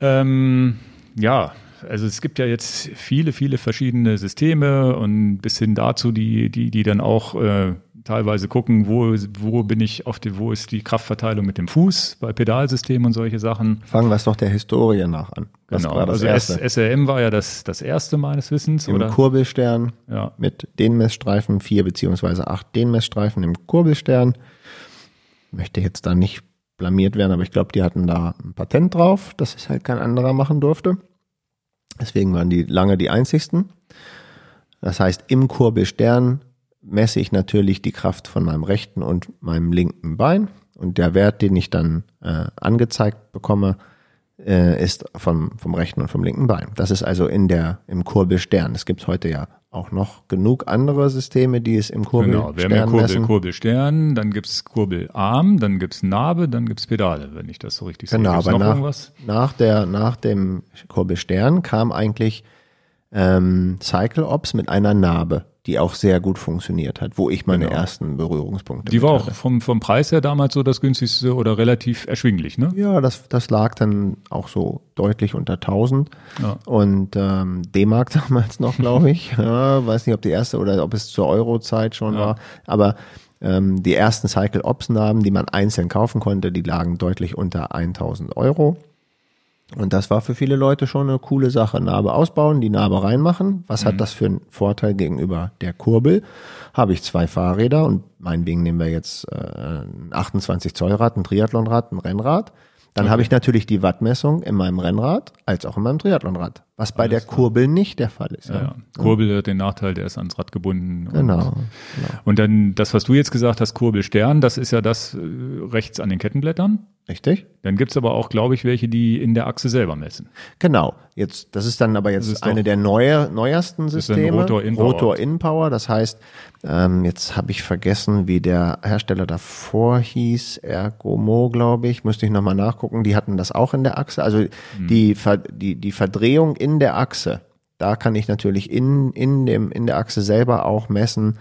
ähm, ja, also es gibt ja jetzt viele, viele verschiedene Systeme und bis hin dazu, die, die, die dann auch äh, teilweise gucken, wo, wo bin ich auf die, wo ist die Kraftverteilung mit dem Fuß bei Pedalsystemen und solche Sachen. Fangen wir es doch der Historie nach an. Was genau, also erste? SRM war ja das, das erste meines Wissens. Im oder? Kurbelstern ja. mit den Messstreifen, vier beziehungsweise acht den Messstreifen im Kurbelstern. Möchte jetzt da nicht blamiert werden, aber ich glaube, die hatten da ein Patent drauf, dass es halt kein anderer machen durfte. Deswegen waren die lange die einzigsten. Das heißt, im Kurbelstern messe ich natürlich die Kraft von meinem rechten und meinem linken Bein. Und der Wert, den ich dann äh, angezeigt bekomme, äh, ist vom, vom rechten und vom linken Bein. Das ist also in der, im Kurbelstern. Es gibt heute ja auch noch genug andere Systeme, die es im Kurbelstern genau, wir haben ja Kurbel, messen. Kurbelstern, dann gibt's Kurbelarm, dann gibt's Narbe, dann gibt's Pedale, wenn ich das so richtig genau, sehe. Genau, aber nach, nach, der, nach dem Kurbelstern kam eigentlich ähm, Cycle Ops mit einer Narbe die auch sehr gut funktioniert hat, wo ich meine genau. ersten Berührungspunkte Die war auch vom, vom Preis her damals so das günstigste oder relativ erschwinglich, ne? Ja, das, das lag dann auch so deutlich unter 1000 ja. und ähm, D-Mark <laughs> damals noch, glaube ich. <laughs> ja, weiß nicht, ob die erste oder ob es zur Euro-Zeit schon ja. war, aber ähm, die ersten Cycle Ops Namen, die man einzeln kaufen konnte, die lagen deutlich unter 1000 Euro. Und das war für viele Leute schon eine coole Sache. Narbe ausbauen, die Narbe reinmachen. Was mhm. hat das für einen Vorteil gegenüber der Kurbel? Habe ich zwei Fahrräder und meinetwegen nehmen wir jetzt äh, ein 28 Zoll Rad, ein Triathlonrad, ein Rennrad. Dann okay. habe ich natürlich die Wattmessung in meinem Rennrad als auch in meinem Triathlonrad, was bei Alles der Kurbel klar. nicht der Fall ist. Ja, ja. Kurbel hat den Nachteil, der ist ans Rad gebunden. Genau, und, genau. Und dann das, was du jetzt gesagt hast, Kurbelstern, das ist ja das äh, rechts an den Kettenblättern. Richtig. Dann gibt's aber auch, glaube ich, welche, die in der Achse selber messen. Genau. Jetzt, das ist dann aber jetzt eine der neue, neuersten Systeme. Rotor In Power. Rotor In Power. Das heißt, ähm, jetzt habe ich vergessen, wie der Hersteller davor hieß. Ergomo, glaube ich. Müsste ich nochmal nachgucken. Die hatten das auch in der Achse. Also hm. die, die, die Verdrehung in der Achse. Da kann ich natürlich in, in, dem, in der Achse selber auch messen,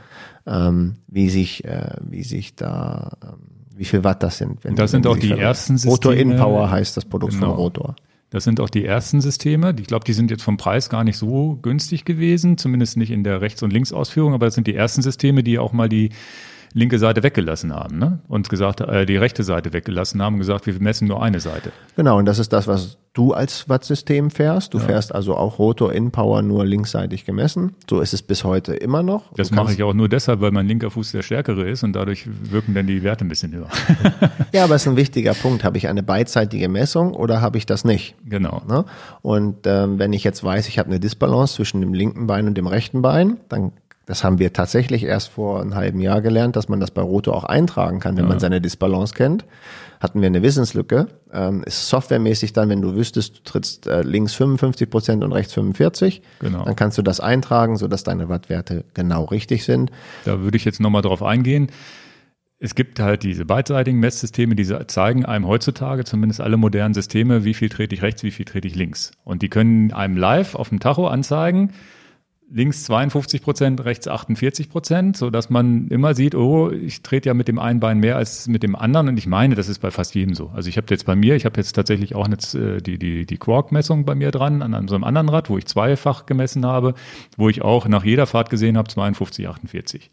ähm, wie sich, äh, wie sich da, ähm, wie viel Watt das sind. Wenn, das sind auch die ersten Systeme. Rotor In Power heißt das Produkt genau. von Rotor. Das sind auch die ersten Systeme. Ich glaube, die sind jetzt vom Preis gar nicht so günstig gewesen, zumindest nicht in der Rechts- und Linksausführung, aber das sind die ersten Systeme, die auch mal die linke Seite weggelassen haben ne? und gesagt, äh, die rechte Seite weggelassen haben und gesagt, wir messen nur eine Seite. Genau, und das ist das, was du als Wattsystem fährst. Du ja. fährst also auch Rotor in Power nur linksseitig gemessen. So ist es bis heute immer noch. Das mache ich auch nur deshalb, weil mein linker Fuß der stärkere ist und dadurch wirken dann die Werte ein bisschen höher. <laughs> ja, aber es ist ein <laughs> wichtiger Punkt. Habe ich eine beidseitige Messung oder habe ich das nicht? Genau. Ne? Und ähm, wenn ich jetzt weiß, ich habe eine Disbalance zwischen dem linken Bein und dem rechten Bein, dann das haben wir tatsächlich erst vor einem halben Jahr gelernt, dass man das bei Roto auch eintragen kann, wenn ja. man seine Disbalance kennt. Hatten wir eine Wissenslücke. Ähm, ist softwaremäßig dann, wenn du wüsstest, du trittst äh, links 55 Prozent und rechts 45, genau. dann kannst du das eintragen, sodass deine Wattwerte genau richtig sind. Da würde ich jetzt nochmal drauf eingehen. Es gibt halt diese beidseitigen Messsysteme, die zeigen einem heutzutage, zumindest alle modernen Systeme, wie viel trete ich rechts, wie viel trete ich links. Und die können einem live auf dem Tacho anzeigen, links 52 Prozent, rechts 48 Prozent, so dass man immer sieht, oh, ich trete ja mit dem einen Bein mehr als mit dem anderen und ich meine, das ist bei fast jedem so. Also ich habe jetzt bei mir, ich habe jetzt tatsächlich auch jetzt äh, die die die Quark-Messung bei mir dran an so einem anderen Rad, wo ich zweifach gemessen habe, wo ich auch nach jeder Fahrt gesehen habe 52, 48.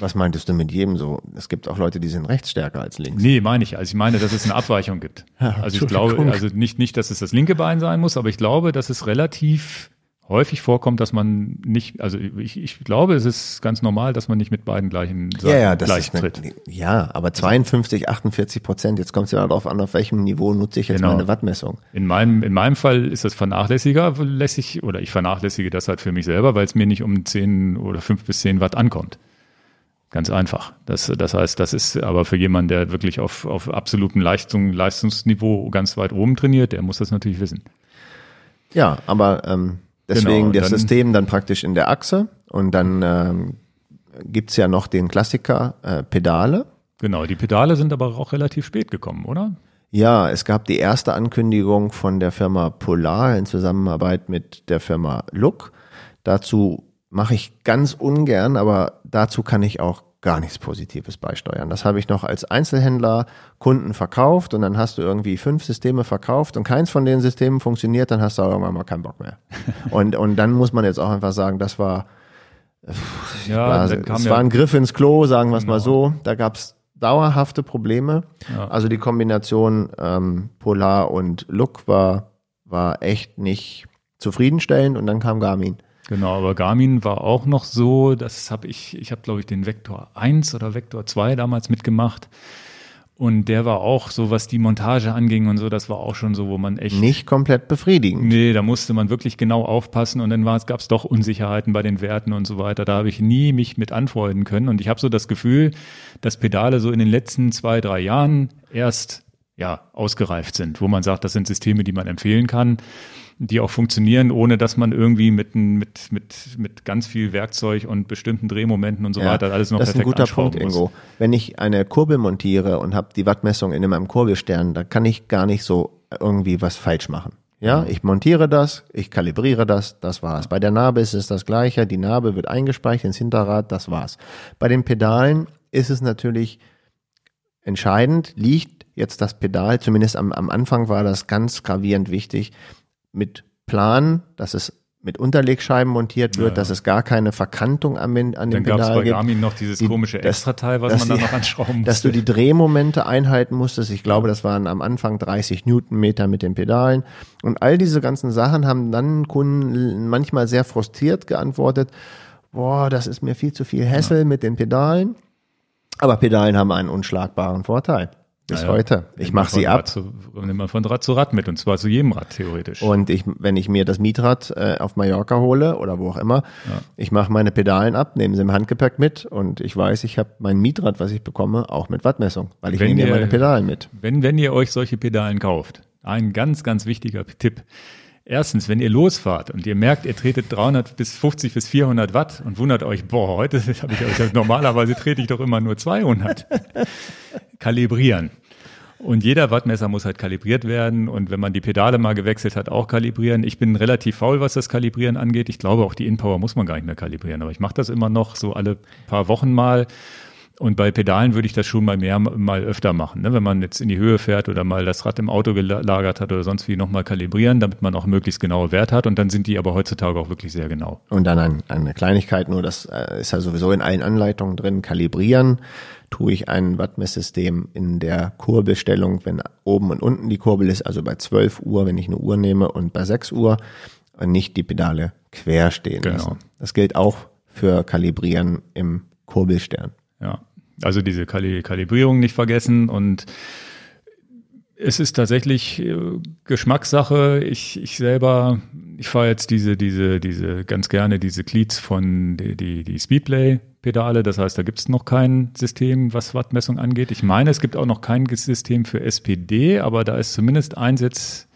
Was meintest du mit jedem so? Es gibt auch Leute, die sind rechts stärker als links. Nee, meine ich. Also ich meine, dass es eine Abweichung gibt. <laughs> also ich glaube, also nicht, nicht, dass es das linke Bein sein muss, aber ich glaube, dass es relativ häufig vorkommt, dass man nicht, also ich, ich glaube, es ist ganz normal, dass man nicht mit beiden gleichen Seiten ja, ja, das gleich ist eine, tritt. Ja, aber 52, 48 Prozent, jetzt kommt es ja darauf an, auf welchem Niveau nutze ich jetzt genau. meine Wattmessung. In meinem, in meinem Fall ist das vernachlässiger lässig, oder ich vernachlässige das halt für mich selber, weil es mir nicht um 10 oder 5 bis 10 Watt ankommt. Ganz einfach. Das, das heißt, das ist aber für jemanden, der wirklich auf, auf absolutem Leistung, Leistungsniveau ganz weit oben trainiert, der muss das natürlich wissen. Ja, aber ähm, Deswegen genau, das System dann praktisch in der Achse und dann ähm, gibt ja noch den Klassiker äh, Pedale. Genau, die Pedale sind aber auch relativ spät gekommen, oder? Ja, es gab die erste Ankündigung von der Firma Polar in Zusammenarbeit mit der Firma Look. Dazu mache ich ganz ungern, aber dazu kann ich auch gar nichts Positives beisteuern. Das habe ich noch als Einzelhändler Kunden verkauft und dann hast du irgendwie fünf Systeme verkauft und keins von den Systemen funktioniert, dann hast du irgendwann mal keinen Bock mehr. <laughs> und, und dann muss man jetzt auch einfach sagen, das war, ja, war, es ja war ein Griff ins Klo, sagen wir es genau. mal so. Da gab es dauerhafte Probleme. Ja. Also die Kombination ähm, Polar und Look war, war echt nicht zufriedenstellend und dann kam Garmin. Genau, aber Garmin war auch noch so, das habe ich, ich habe glaube ich den Vektor 1 oder Vektor 2 damals mitgemacht. Und der war auch so, was die Montage anging und so, das war auch schon so, wo man echt. Nicht komplett befriedigend. Nee, da musste man wirklich genau aufpassen und dann gab es doch Unsicherheiten bei den Werten und so weiter. Da habe ich nie mich mit anfreunden können. Und ich habe so das Gefühl, dass Pedale so in den letzten zwei, drei Jahren erst ja, ausgereift sind, wo man sagt, das sind Systeme, die man empfehlen kann die auch funktionieren, ohne dass man irgendwie mit, mit, mit, mit ganz viel Werkzeug und bestimmten Drehmomenten und so ja, weiter alles noch perfekt Das ist ein guter Punkt, muss. Ingo. Wenn ich eine Kurbel montiere und habe die Wattmessung in meinem Kurbelstern, da kann ich gar nicht so irgendwie was falsch machen. Ja, ich montiere das, ich kalibriere das, das war's. Bei der Narbe ist es das Gleiche, die Narbe wird eingespeichert ins Hinterrad, das war's. Bei den Pedalen ist es natürlich entscheidend, liegt jetzt das Pedal, zumindest am, am Anfang war das ganz gravierend wichtig, mit Plan, dass es mit Unterlegscheiben montiert wird, ja, ja. dass es gar keine Verkantung an, an Dann dem Pedal gibt. Dann gab es bei Garmin noch dieses die, komische Extrateil, was man da noch anschrauben musste. Dass du die Drehmomente einhalten musstest. Ich glaube, das waren am Anfang 30 Newtonmeter mit den Pedalen. Und all diese ganzen Sachen haben dann Kunden manchmal sehr frustriert geantwortet, boah, das ist mir viel zu viel Hassel ja. mit den Pedalen. Aber Pedalen haben einen unschlagbaren Vorteil. Bis naja, heute. Ich mache sie ab. Zu, nimmt man von Rad zu Rad mit und zwar zu jedem Rad theoretisch. Und ich, wenn ich mir das Mietrad äh, auf Mallorca hole oder wo auch immer, ja. ich mache meine Pedalen ab, nehme sie im Handgepäck mit und ich weiß, ich habe mein Mietrad, was ich bekomme, auch mit Wattmessung, weil ich wenn nehme ihr, meine Pedalen mit. Wenn, wenn ihr euch solche Pedalen kauft, ein ganz, ganz wichtiger Tipp. Erstens, wenn ihr losfahrt und ihr merkt, ihr tretet 300 bis 50 bis 400 Watt und wundert euch, boah, heute <laughs> habe ich normalerweise trete ich doch immer nur 200. <laughs> Kalibrieren. Und jeder Wattmesser muss halt kalibriert werden und wenn man die Pedale mal gewechselt hat, auch kalibrieren. Ich bin relativ faul, was das Kalibrieren angeht. Ich glaube, auch die InPower muss man gar nicht mehr kalibrieren, aber ich mache das immer noch so alle paar Wochen mal und bei Pedalen würde ich das schon mal mehr, mal öfter machen. Ne? Wenn man jetzt in die Höhe fährt oder mal das Rad im Auto gelagert hat oder sonst wie nochmal kalibrieren, damit man auch möglichst genaue Wert hat. Und dann sind die aber heutzutage auch wirklich sehr genau. Und dann ein, eine Kleinigkeit, nur das äh, ist ja sowieso in allen Anleitungen drin, kalibrieren tue ich ein Wattmesssystem in der Kurbelstellung, wenn oben und unten die Kurbel ist, also bei 12 Uhr, wenn ich eine Uhr nehme und bei 6 Uhr und nicht die Pedale quer stehen genau. lassen. Das gilt auch für Kalibrieren im Kurbelstern. Ja. Also diese Kali Kalibrierung nicht vergessen und es ist tatsächlich äh, Geschmackssache. Ich, ich selber, ich fahre jetzt diese, diese, diese, ganz gerne diese Cleats von die, die, die Speedplay-Pedale. Das heißt, da gibt es noch kein System, was Wattmessung angeht. Ich meine, es gibt auch noch kein System für SPD, aber da ist zumindest Einsatz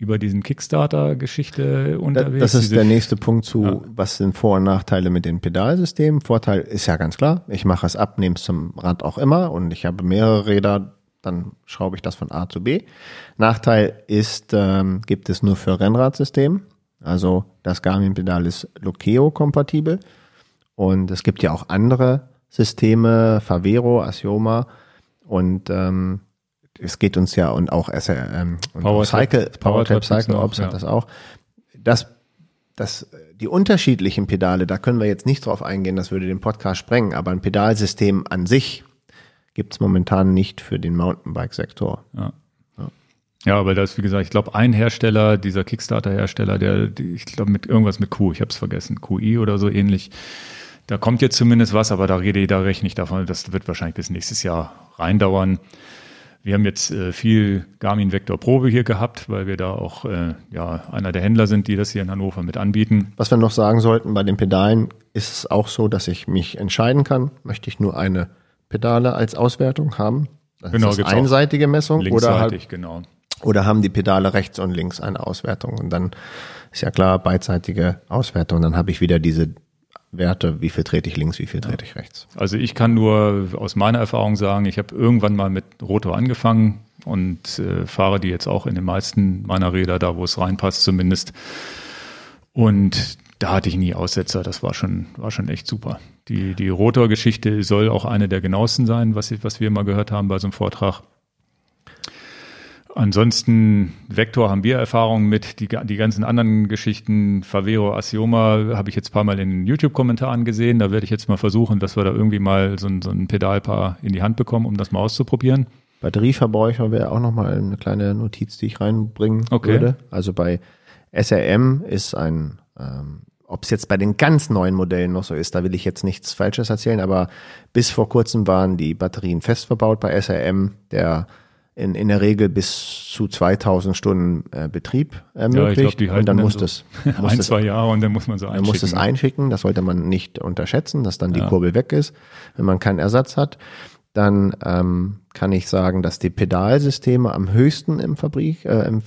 über diesen Kickstarter-Geschichte unterwegs. Das ist der nächste Punkt zu, ja. was sind Vor- und Nachteile mit den Pedalsystemen. Vorteil ist ja ganz klar, ich mache es ab, nehme es zum Rad auch immer und ich habe mehrere Räder, dann schraube ich das von A zu B. Nachteil ist, ähm, gibt es nur für Rennradsystem. Also das Garmin-Pedal ist Lokeo-kompatibel. Und es gibt ja auch andere Systeme, Favero, Asioma und ähm, es geht uns ja und auch ähm, Power Cycle, Power Tap Cycle Ops hat das auch. Das, das, die unterschiedlichen Pedale, da können wir jetzt nicht drauf eingehen, das würde den Podcast sprengen, aber ein Pedalsystem an sich gibt es momentan nicht für den Mountainbike-Sektor. Ja. Ja, aber das, wie gesagt, ich glaube, ein Hersteller, dieser Kickstarter-Hersteller, der, die, ich glaube, mit irgendwas mit Q, ich habe es vergessen, QI oder so ähnlich, da kommt jetzt zumindest was, aber da rede, da rechne ich davon, das wird wahrscheinlich bis nächstes Jahr reindauern. Wir haben jetzt äh, viel Garmin Vector Probe hier gehabt, weil wir da auch äh, ja, einer der Händler sind, die das hier in Hannover mit anbieten. Was wir noch sagen sollten, bei den Pedalen ist es auch so, dass ich mich entscheiden kann, möchte ich nur eine Pedale als Auswertung haben. Das genau, ist einseitige Messung oder halt, genau. Oder haben die Pedale rechts und links eine Auswertung und dann ist ja klar beidseitige Auswertung. Dann habe ich wieder diese Werte, wie viel trete ich links, wie viel trete ich rechts. Also ich kann nur aus meiner Erfahrung sagen, ich habe irgendwann mal mit Rotor angefangen und äh, fahre die jetzt auch in den meisten meiner Räder, da wo es reinpasst zumindest. Und da hatte ich nie Aussetzer, das war schon, war schon echt super. Die, die Rotorgeschichte soll auch eine der genauesten sein, was, was wir mal gehört haben bei so einem Vortrag. Ansonsten, Vektor haben wir Erfahrungen mit, die, die ganzen anderen Geschichten, Favero, Asioma, habe ich jetzt ein paar Mal in den YouTube-Kommentaren gesehen. Da werde ich jetzt mal versuchen, dass wir da irgendwie mal so ein, so ein Pedalpaar in die Hand bekommen, um das mal auszuprobieren. Batterieverbraucher wäre auch nochmal eine kleine Notiz, die ich reinbringen okay. würde. Also bei SRM ist ein, ähm, ob es jetzt bei den ganz neuen Modellen noch so ist, da will ich jetzt nichts Falsches erzählen, aber bis vor kurzem waren die Batterien fest verbaut bei SRM. Der in, in der Regel bis zu 2000 Stunden äh, Betrieb ermöglicht. Ja, glaub, und dann muss so das <laughs> muss ein, das, zwei Jahre und dann muss man so einschicken. Dann muss das einschicken. Das sollte man nicht unterschätzen, dass dann die ja. Kurbel weg ist, wenn man keinen Ersatz hat. Dann ähm, kann ich sagen, dass die Pedalsysteme am höchsten im Fabrik, äh, im,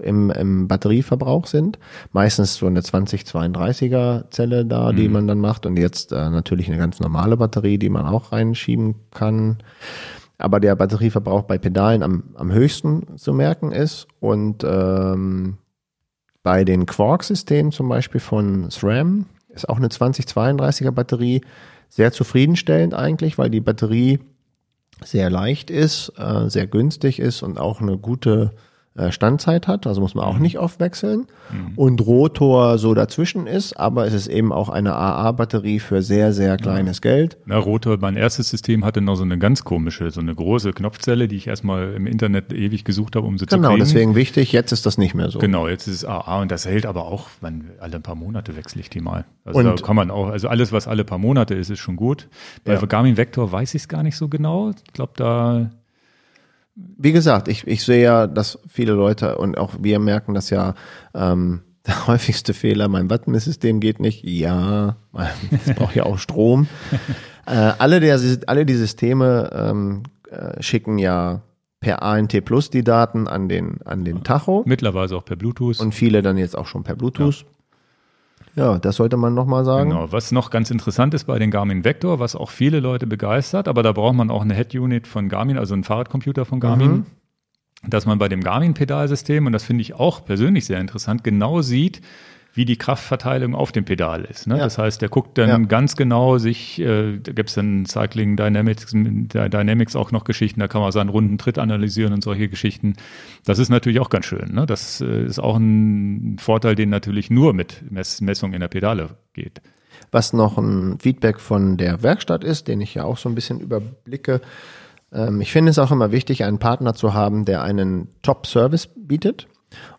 im, im Batterieverbrauch sind. Meistens so eine 2032er Zelle da, mhm. die man dann macht. Und jetzt äh, natürlich eine ganz normale Batterie, die man auch reinschieben kann aber der Batterieverbrauch bei Pedalen am, am höchsten zu merken ist. Und ähm, bei den Quark-Systemen zum Beispiel von SRAM ist auch eine 2032er Batterie sehr zufriedenstellend eigentlich, weil die Batterie sehr leicht ist, äh, sehr günstig ist und auch eine gute Standzeit hat, also muss man auch mhm. nicht oft wechseln. Mhm. Und Rotor so dazwischen ist, aber es ist eben auch eine AA-Batterie für sehr, sehr kleines ja. Geld. Na, Rotor, mein erstes System hatte noch so eine ganz komische, so eine große Knopfzelle, die ich erstmal im Internet ewig gesucht habe, um sie genau, zu. Genau, deswegen wichtig, jetzt ist das nicht mehr so. Genau, jetzt ist es AA und das hält aber auch, man, alle ein paar Monate wechsle ich die mal. Also und da kann man auch, also alles, was alle paar Monate ist, ist schon gut. Bei ja. Garmin Vector weiß ich es gar nicht so genau. Ich glaube, da wie gesagt, ich, ich sehe ja, dass viele Leute und auch wir merken das ja, ähm, <laughs> der häufigste Fehler, mein Wattmesssystem geht nicht. Ja, <laughs> es braucht ja auch Strom. äh, alle, der, alle die Systeme ähm, äh, schicken ja per ANT Plus die Daten an den, an den Tacho. Mittlerweile auch per Bluetooth. Und viele dann jetzt auch schon per Bluetooth. Ja. Ja, das sollte man nochmal sagen. Genau, was noch ganz interessant ist bei den Garmin Vector, was auch viele Leute begeistert, aber da braucht man auch eine Head-Unit von Garmin, also einen Fahrradcomputer von Garmin, mhm. dass man bei dem Garmin-Pedalsystem, und das finde ich auch persönlich sehr interessant, genau sieht, wie die Kraftverteilung auf dem Pedal ist. Ne? Ja. Das heißt, der guckt dann ja. ganz genau sich, äh, da gibt es dann Cycling Dynamics, Dynamics auch noch Geschichten, da kann man seinen runden Tritt analysieren und solche Geschichten. Das ist natürlich auch ganz schön. Ne? Das äh, ist auch ein Vorteil, den natürlich nur mit Mess Messung in der Pedale geht. Was noch ein Feedback von der Werkstatt ist, den ich ja auch so ein bisschen überblicke. Ähm, ich finde es auch immer wichtig, einen Partner zu haben, der einen Top-Service bietet.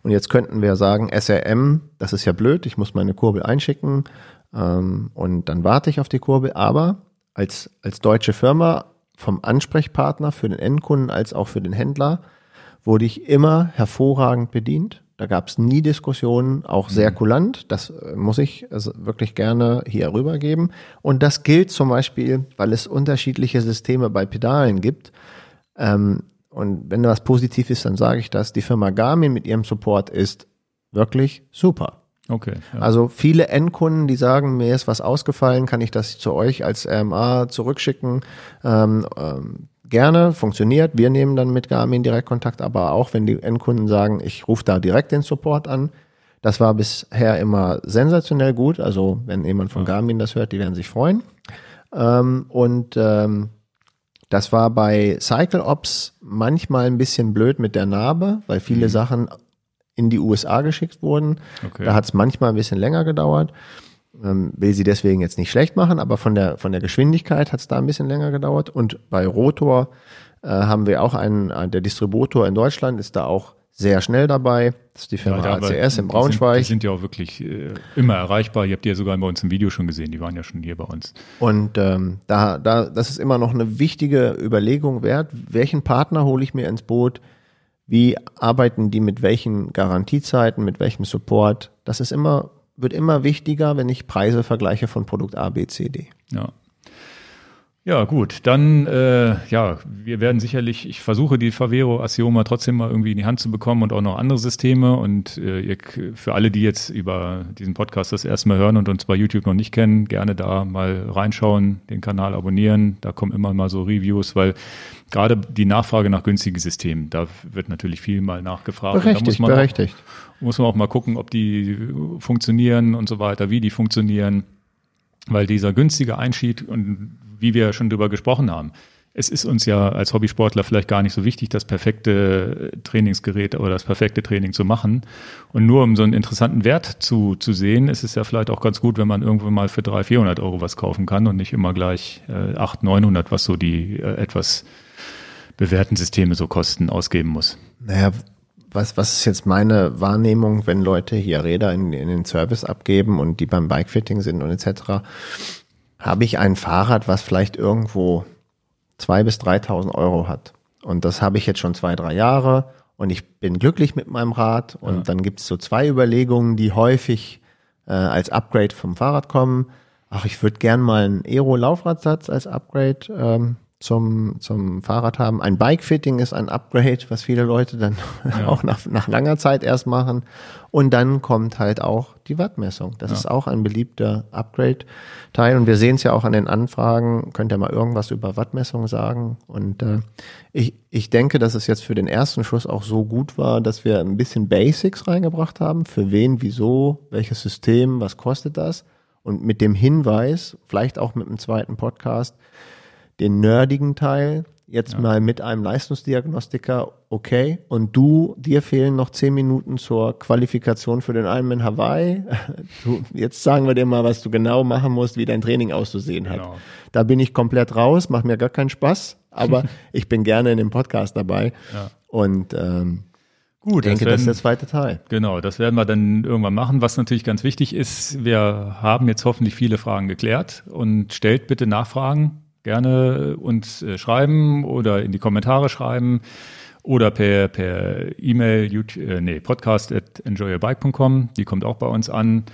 Und jetzt könnten wir sagen, SRM, das ist ja blöd, ich muss meine Kurbel einschicken ähm, und dann warte ich auf die Kurbel. Aber als, als deutsche Firma vom Ansprechpartner für den Endkunden als auch für den Händler wurde ich immer hervorragend bedient. Da gab es nie Diskussionen, auch sehr mhm. kulant. Das äh, muss ich also wirklich gerne hier rübergeben. Und das gilt zum Beispiel, weil es unterschiedliche Systeme bei Pedalen gibt. Ähm, und wenn da was positiv ist, dann sage ich das. Die Firma Garmin mit ihrem Support ist wirklich super. Okay. Ja. Also viele Endkunden, die sagen, mir ist was ausgefallen, kann ich das zu euch als RMA zurückschicken? Ähm, ähm, gerne, funktioniert. Wir nehmen dann mit Garmin direkt Kontakt, aber auch wenn die Endkunden sagen, ich rufe da direkt den Support an. Das war bisher immer sensationell gut. Also wenn jemand von ja. Garmin das hört, die werden sich freuen. Ähm, und ähm, das war bei CycleOps manchmal ein bisschen blöd mit der Narbe, weil viele mhm. Sachen in die USA geschickt wurden. Okay. Da hat es manchmal ein bisschen länger gedauert. Ähm, will sie deswegen jetzt nicht schlecht machen, aber von der, von der Geschwindigkeit hat es da ein bisschen länger gedauert. Und bei Rotor äh, haben wir auch einen, äh, der Distributor in Deutschland ist da auch sehr schnell dabei. Das ist die Firma ja, ACS in Braunschweig. Die sind, die sind ja auch wirklich äh, immer erreichbar. Ihr habt die ja sogar bei uns im Video schon gesehen. Die waren ja schon hier bei uns. Und ähm, da, da, das ist immer noch eine wichtige Überlegung wert. Welchen Partner hole ich mir ins Boot? Wie arbeiten die mit welchen Garantiezeiten, mit welchem Support? Das ist immer, wird immer wichtiger, wenn ich Preise vergleiche von Produkt A, B, C, D. Ja. Ja, gut, dann, äh, ja, wir werden sicherlich, ich versuche die Favero Asioma trotzdem mal irgendwie in die Hand zu bekommen und auch noch andere Systeme und äh, ihr, für alle, die jetzt über diesen Podcast das erste Mal hören und uns bei YouTube noch nicht kennen, gerne da mal reinschauen, den Kanal abonnieren, da kommen immer mal so Reviews, weil gerade die Nachfrage nach günstigen Systemen, da wird natürlich viel mal nachgefragt. Berechtigt, muss man berechtigt. Auch, muss man auch mal gucken, ob die funktionieren und so weiter, wie die funktionieren. weil dieser günstige Einschied und wie wir schon drüber gesprochen haben, es ist uns ja als Hobbysportler vielleicht gar nicht so wichtig, das perfekte Trainingsgerät oder das perfekte Training zu machen. Und nur um so einen interessanten Wert zu, zu sehen, ist es ja vielleicht auch ganz gut, wenn man irgendwo mal für 300, 400 Euro was kaufen kann und nicht immer gleich äh, 800, 900, was so die äh, etwas bewährten Systeme so kosten, ausgeben muss. Naja, was, was ist jetzt meine Wahrnehmung, wenn Leute hier Räder in, in den Service abgeben und die beim Bikefitting sind und etc., habe ich ein Fahrrad, was vielleicht irgendwo zwei bis 3.000 Euro hat. Und das habe ich jetzt schon zwei, drei Jahre und ich bin glücklich mit meinem Rad. Und ja. dann gibt es so zwei Überlegungen, die häufig äh, als Upgrade vom Fahrrad kommen. Ach, ich würde gern mal einen Aero-Laufradsatz als Upgrade ähm, zum, zum Fahrrad haben. Ein Bike-Fitting ist ein Upgrade, was viele Leute dann ja. <laughs> auch nach, nach langer Zeit erst machen. Und dann kommt halt auch die Wattmessung. Das ja. ist auch ein beliebter Upgrade-Teil. Und wir sehen es ja auch an den Anfragen. Könnt ihr mal irgendwas über Wattmessung sagen? Und äh, ich, ich denke, dass es jetzt für den ersten Schuss auch so gut war, dass wir ein bisschen Basics reingebracht haben. Für wen, wieso, welches System, was kostet das? Und mit dem Hinweis, vielleicht auch mit dem zweiten Podcast, den nerdigen Teil jetzt ja. mal mit einem Leistungsdiagnostiker, okay, und du, dir fehlen noch zehn Minuten zur Qualifikation für den Ironman Hawaii. <laughs> Du, jetzt sagen wir dir mal, was du genau machen musst, wie dein Training auszusehen hat. Genau. Da bin ich komplett raus, macht mir gar keinen Spaß, aber <laughs> ich bin gerne in dem Podcast dabei. Ja. Und ähm, Gut, ich denke, das, werden, das ist der zweite Teil. Genau, das werden wir dann irgendwann machen. Was natürlich ganz wichtig ist, wir haben jetzt hoffentlich viele Fragen geklärt und stellt bitte Nachfragen gerne uns äh, schreiben oder in die Kommentare schreiben oder per per E-Mail, äh, nee, podcast at enjoyyourbike.com, die kommt auch bei uns an.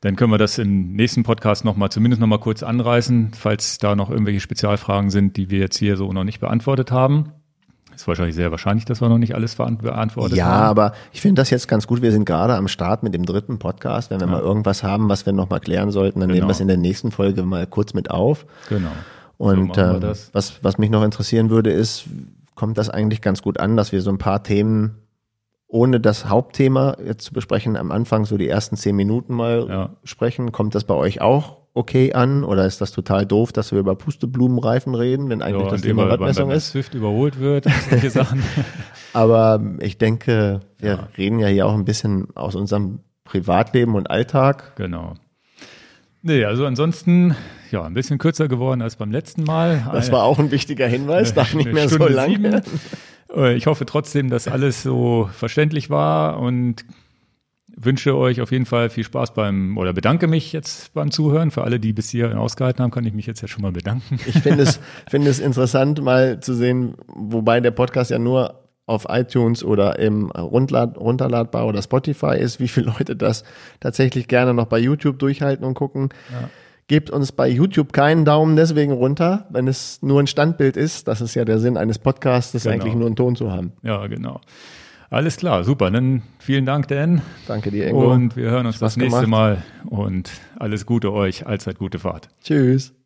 Dann können wir das im nächsten Podcast nochmal, zumindest nochmal kurz anreißen, falls da noch irgendwelche Spezialfragen sind, die wir jetzt hier so noch nicht beantwortet haben. Ist wahrscheinlich sehr wahrscheinlich, dass wir noch nicht alles beantwortet ja, haben. Ja, aber ich finde das jetzt ganz gut. Wir sind gerade am Start mit dem dritten Podcast. Wenn wir ja. mal irgendwas haben, was wir nochmal klären sollten, dann genau. nehmen wir es in der nächsten Folge mal kurz mit auf. Genau. Und so äh, was, was mich noch interessieren würde, ist, kommt das eigentlich ganz gut an, dass wir so ein paar Themen ohne das Hauptthema jetzt zu besprechen, am Anfang so die ersten zehn Minuten mal ja. sprechen. Kommt das bei euch auch okay an oder ist das total doof, dass wir über Pusteblumenreifen reden, wenn eigentlich ja, das Thema Radmessung ist? Swift überholt wird, solche <laughs> Sachen. Aber ich denke, wir ja. reden ja hier auch ein bisschen aus unserem Privatleben und Alltag. Genau. Nee, also ansonsten, ja, ein bisschen kürzer geworden als beim letzten Mal. Das war auch ein wichtiger Hinweis, darf nicht mehr Stunde so lang werden. Äh, ich hoffe trotzdem, dass alles so verständlich war und wünsche euch auf jeden Fall viel Spaß beim, oder bedanke mich jetzt beim Zuhören. Für alle, die bis hierhin ausgehalten haben, kann ich mich jetzt ja schon mal bedanken. Ich finde es, <laughs> finde es interessant, mal zu sehen, wobei der Podcast ja nur auf iTunes oder im Rundlad runterladbar oder Spotify ist, wie viele Leute das tatsächlich gerne noch bei YouTube durchhalten und gucken. Ja. Gebt uns bei YouTube keinen Daumen deswegen runter, wenn es nur ein Standbild ist. Das ist ja der Sinn eines Podcasts, genau. eigentlich nur einen Ton zu haben. Ja, genau. Alles klar, super. Dann vielen Dank, Dan. Danke dir, Ingo. Und wir hören uns Spaß das nächste gemacht. Mal. Und alles Gute euch. Allzeit gute Fahrt. Tschüss.